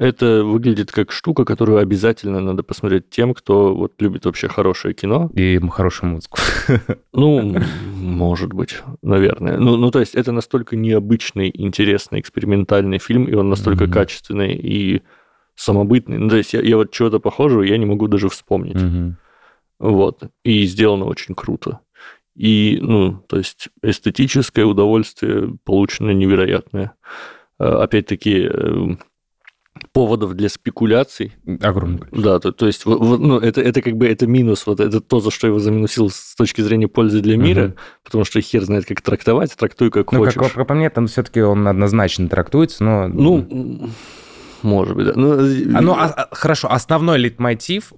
Это выглядит как штука, которую обязательно надо посмотреть тем, кто вот любит вообще хорошее кино. И хорошую музыку. *laughs* Ну, может быть, наверное. Ну, ну, то есть это настолько необычный, интересный, экспериментальный фильм, и он настолько Мгм. качественный и самобытный. Ну, то есть я, я вот чего-то похожего я не могу даже вспомнить. Мгм. Вот. И сделано очень круто. И, ну, то есть эстетическое удовольствие получено невероятное. Э, Опять-таки, э, поводов для спекуляций. Огромное. Да, то, то есть, ну, это, это как бы это минус, вот это то, за что я его заминусил с точки зрения пользы для мира, Мгм. потому что хер знает, как трактовать, трактуй как Ну, хочешь. как, как по мне, там все-таки он однозначно трактуется, но... Ну, может быть, да. Ну, А, ну, а- а- хорошо, основной лейтмотив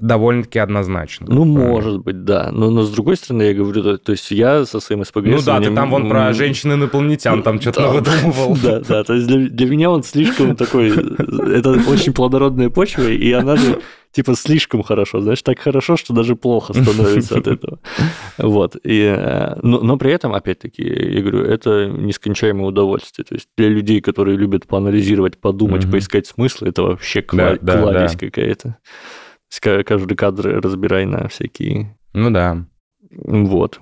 довольно-таки однозначно. ну, может быть, да. Но, но с другой стороны, я говорю, то, то есть я со своим СПГ... Ну да, ты там вон про женщин-инопланетян там *laughs* что-то Да. выдумывал. Да, да, то есть для, для меня он слишком *laughs* такой, это очень плодородная почва, и она же типа слишком хорошо, знаешь, так хорошо, что даже плохо становится от этого. *laughs* Вот, и, э, но, но при этом, опять-таки, я говорю, это нескончаемое удовольствие, то есть для людей, которые любят поанализировать, подумать, поискать смысл, это вообще Да, кла- да, кладезь да. какая-то. Каждый кадр разбирай на всякие... Ну да, Вот.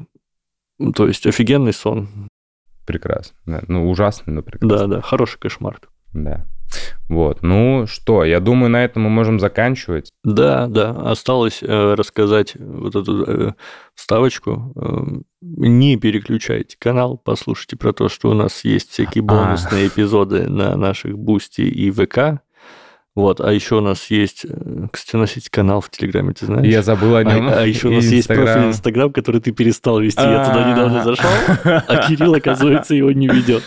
То есть офигенный сон. прекрасно. Да. Ну, ужасный, но прекрасно. Да, да, хороший кошмар. Да. Вот. Ну что, я думаю, на этом мы можем заканчивать. Да, да, осталось э, рассказать вот эту э, вставочку. Э, не переключайте канал, послушайте про то, что у нас есть всякие А. бонусные эпизоды на наших Бусти и ВК. Вот, а еще у нас есть, э, кстати, у нас есть канал в Телеграме, ты знаешь? Я забыл о нем. А, еще у нас есть профиль Инстаграм, который ты перестал вести. Я туда недавно А. зашел, а Кирилл, оказывается, его не ведет.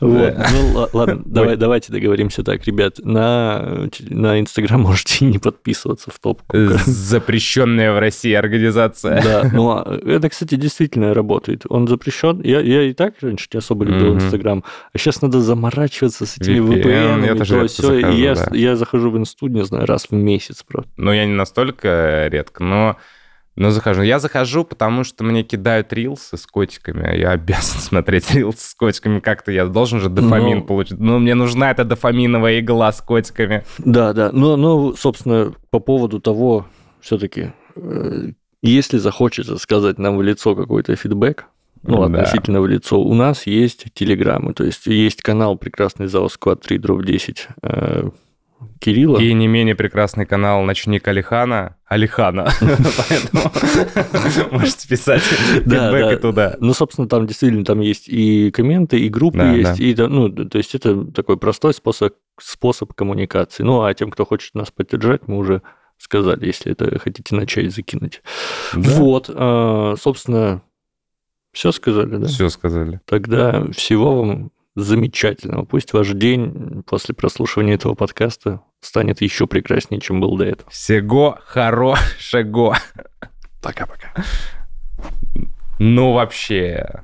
Вот. Ну, ла- ладно, давай, давайте договоримся так, ребят. На, на Инстаграм *laughs* можете не подписываться в топку. Запрещенная в России организация. Да, ну а это, кстати, действительно работает. Он запрещен. Я, я и так раньше не особо любил. Инстаграм, а сейчас надо заморачиваться с этими VPN, VPN, и то все. захожу, я, да. я захожу в инсту, не знаю, раз в месяц просто. Ну, я не настолько редко, но, но захожу. Я захожу, потому что мне кидают рилсы с котиками, а я *laughs* обязан смотреть рилсы с котиками. Как-то я должен же дофамин Ну. получить. Ну, мне нужна эта дофаминовая игла с котиками. Да, да. Но, но собственно, по поводу того, все-таки, если захочется сказать нам в лицо какой-то фидбэк, ну, Да. относительно в лицо, у нас есть телеграммы, то есть есть канал прекрасный за Сквад 3 дроп 10 э, Кирилла. И не менее прекрасный канал «Ночник Алихана». Алихана. *laughs* Поэтому можете писать фидбэк туда. Ну, собственно, там действительно там есть и комменты, и группы есть, и ну, то есть это такой простой способ, способ коммуникации. Ну, а тем, кто хочет нас поддержать, мы уже сказали, если это хотите на чай закинуть. Вот, э, собственно, все сказали, да? Все сказали. Тогда всего вам замечательного. Пусть ваш день после прослушивания этого подкаста станет еще прекраснее, чем был до этого. Всего хорошего. Пока-пока. Ну, вообще.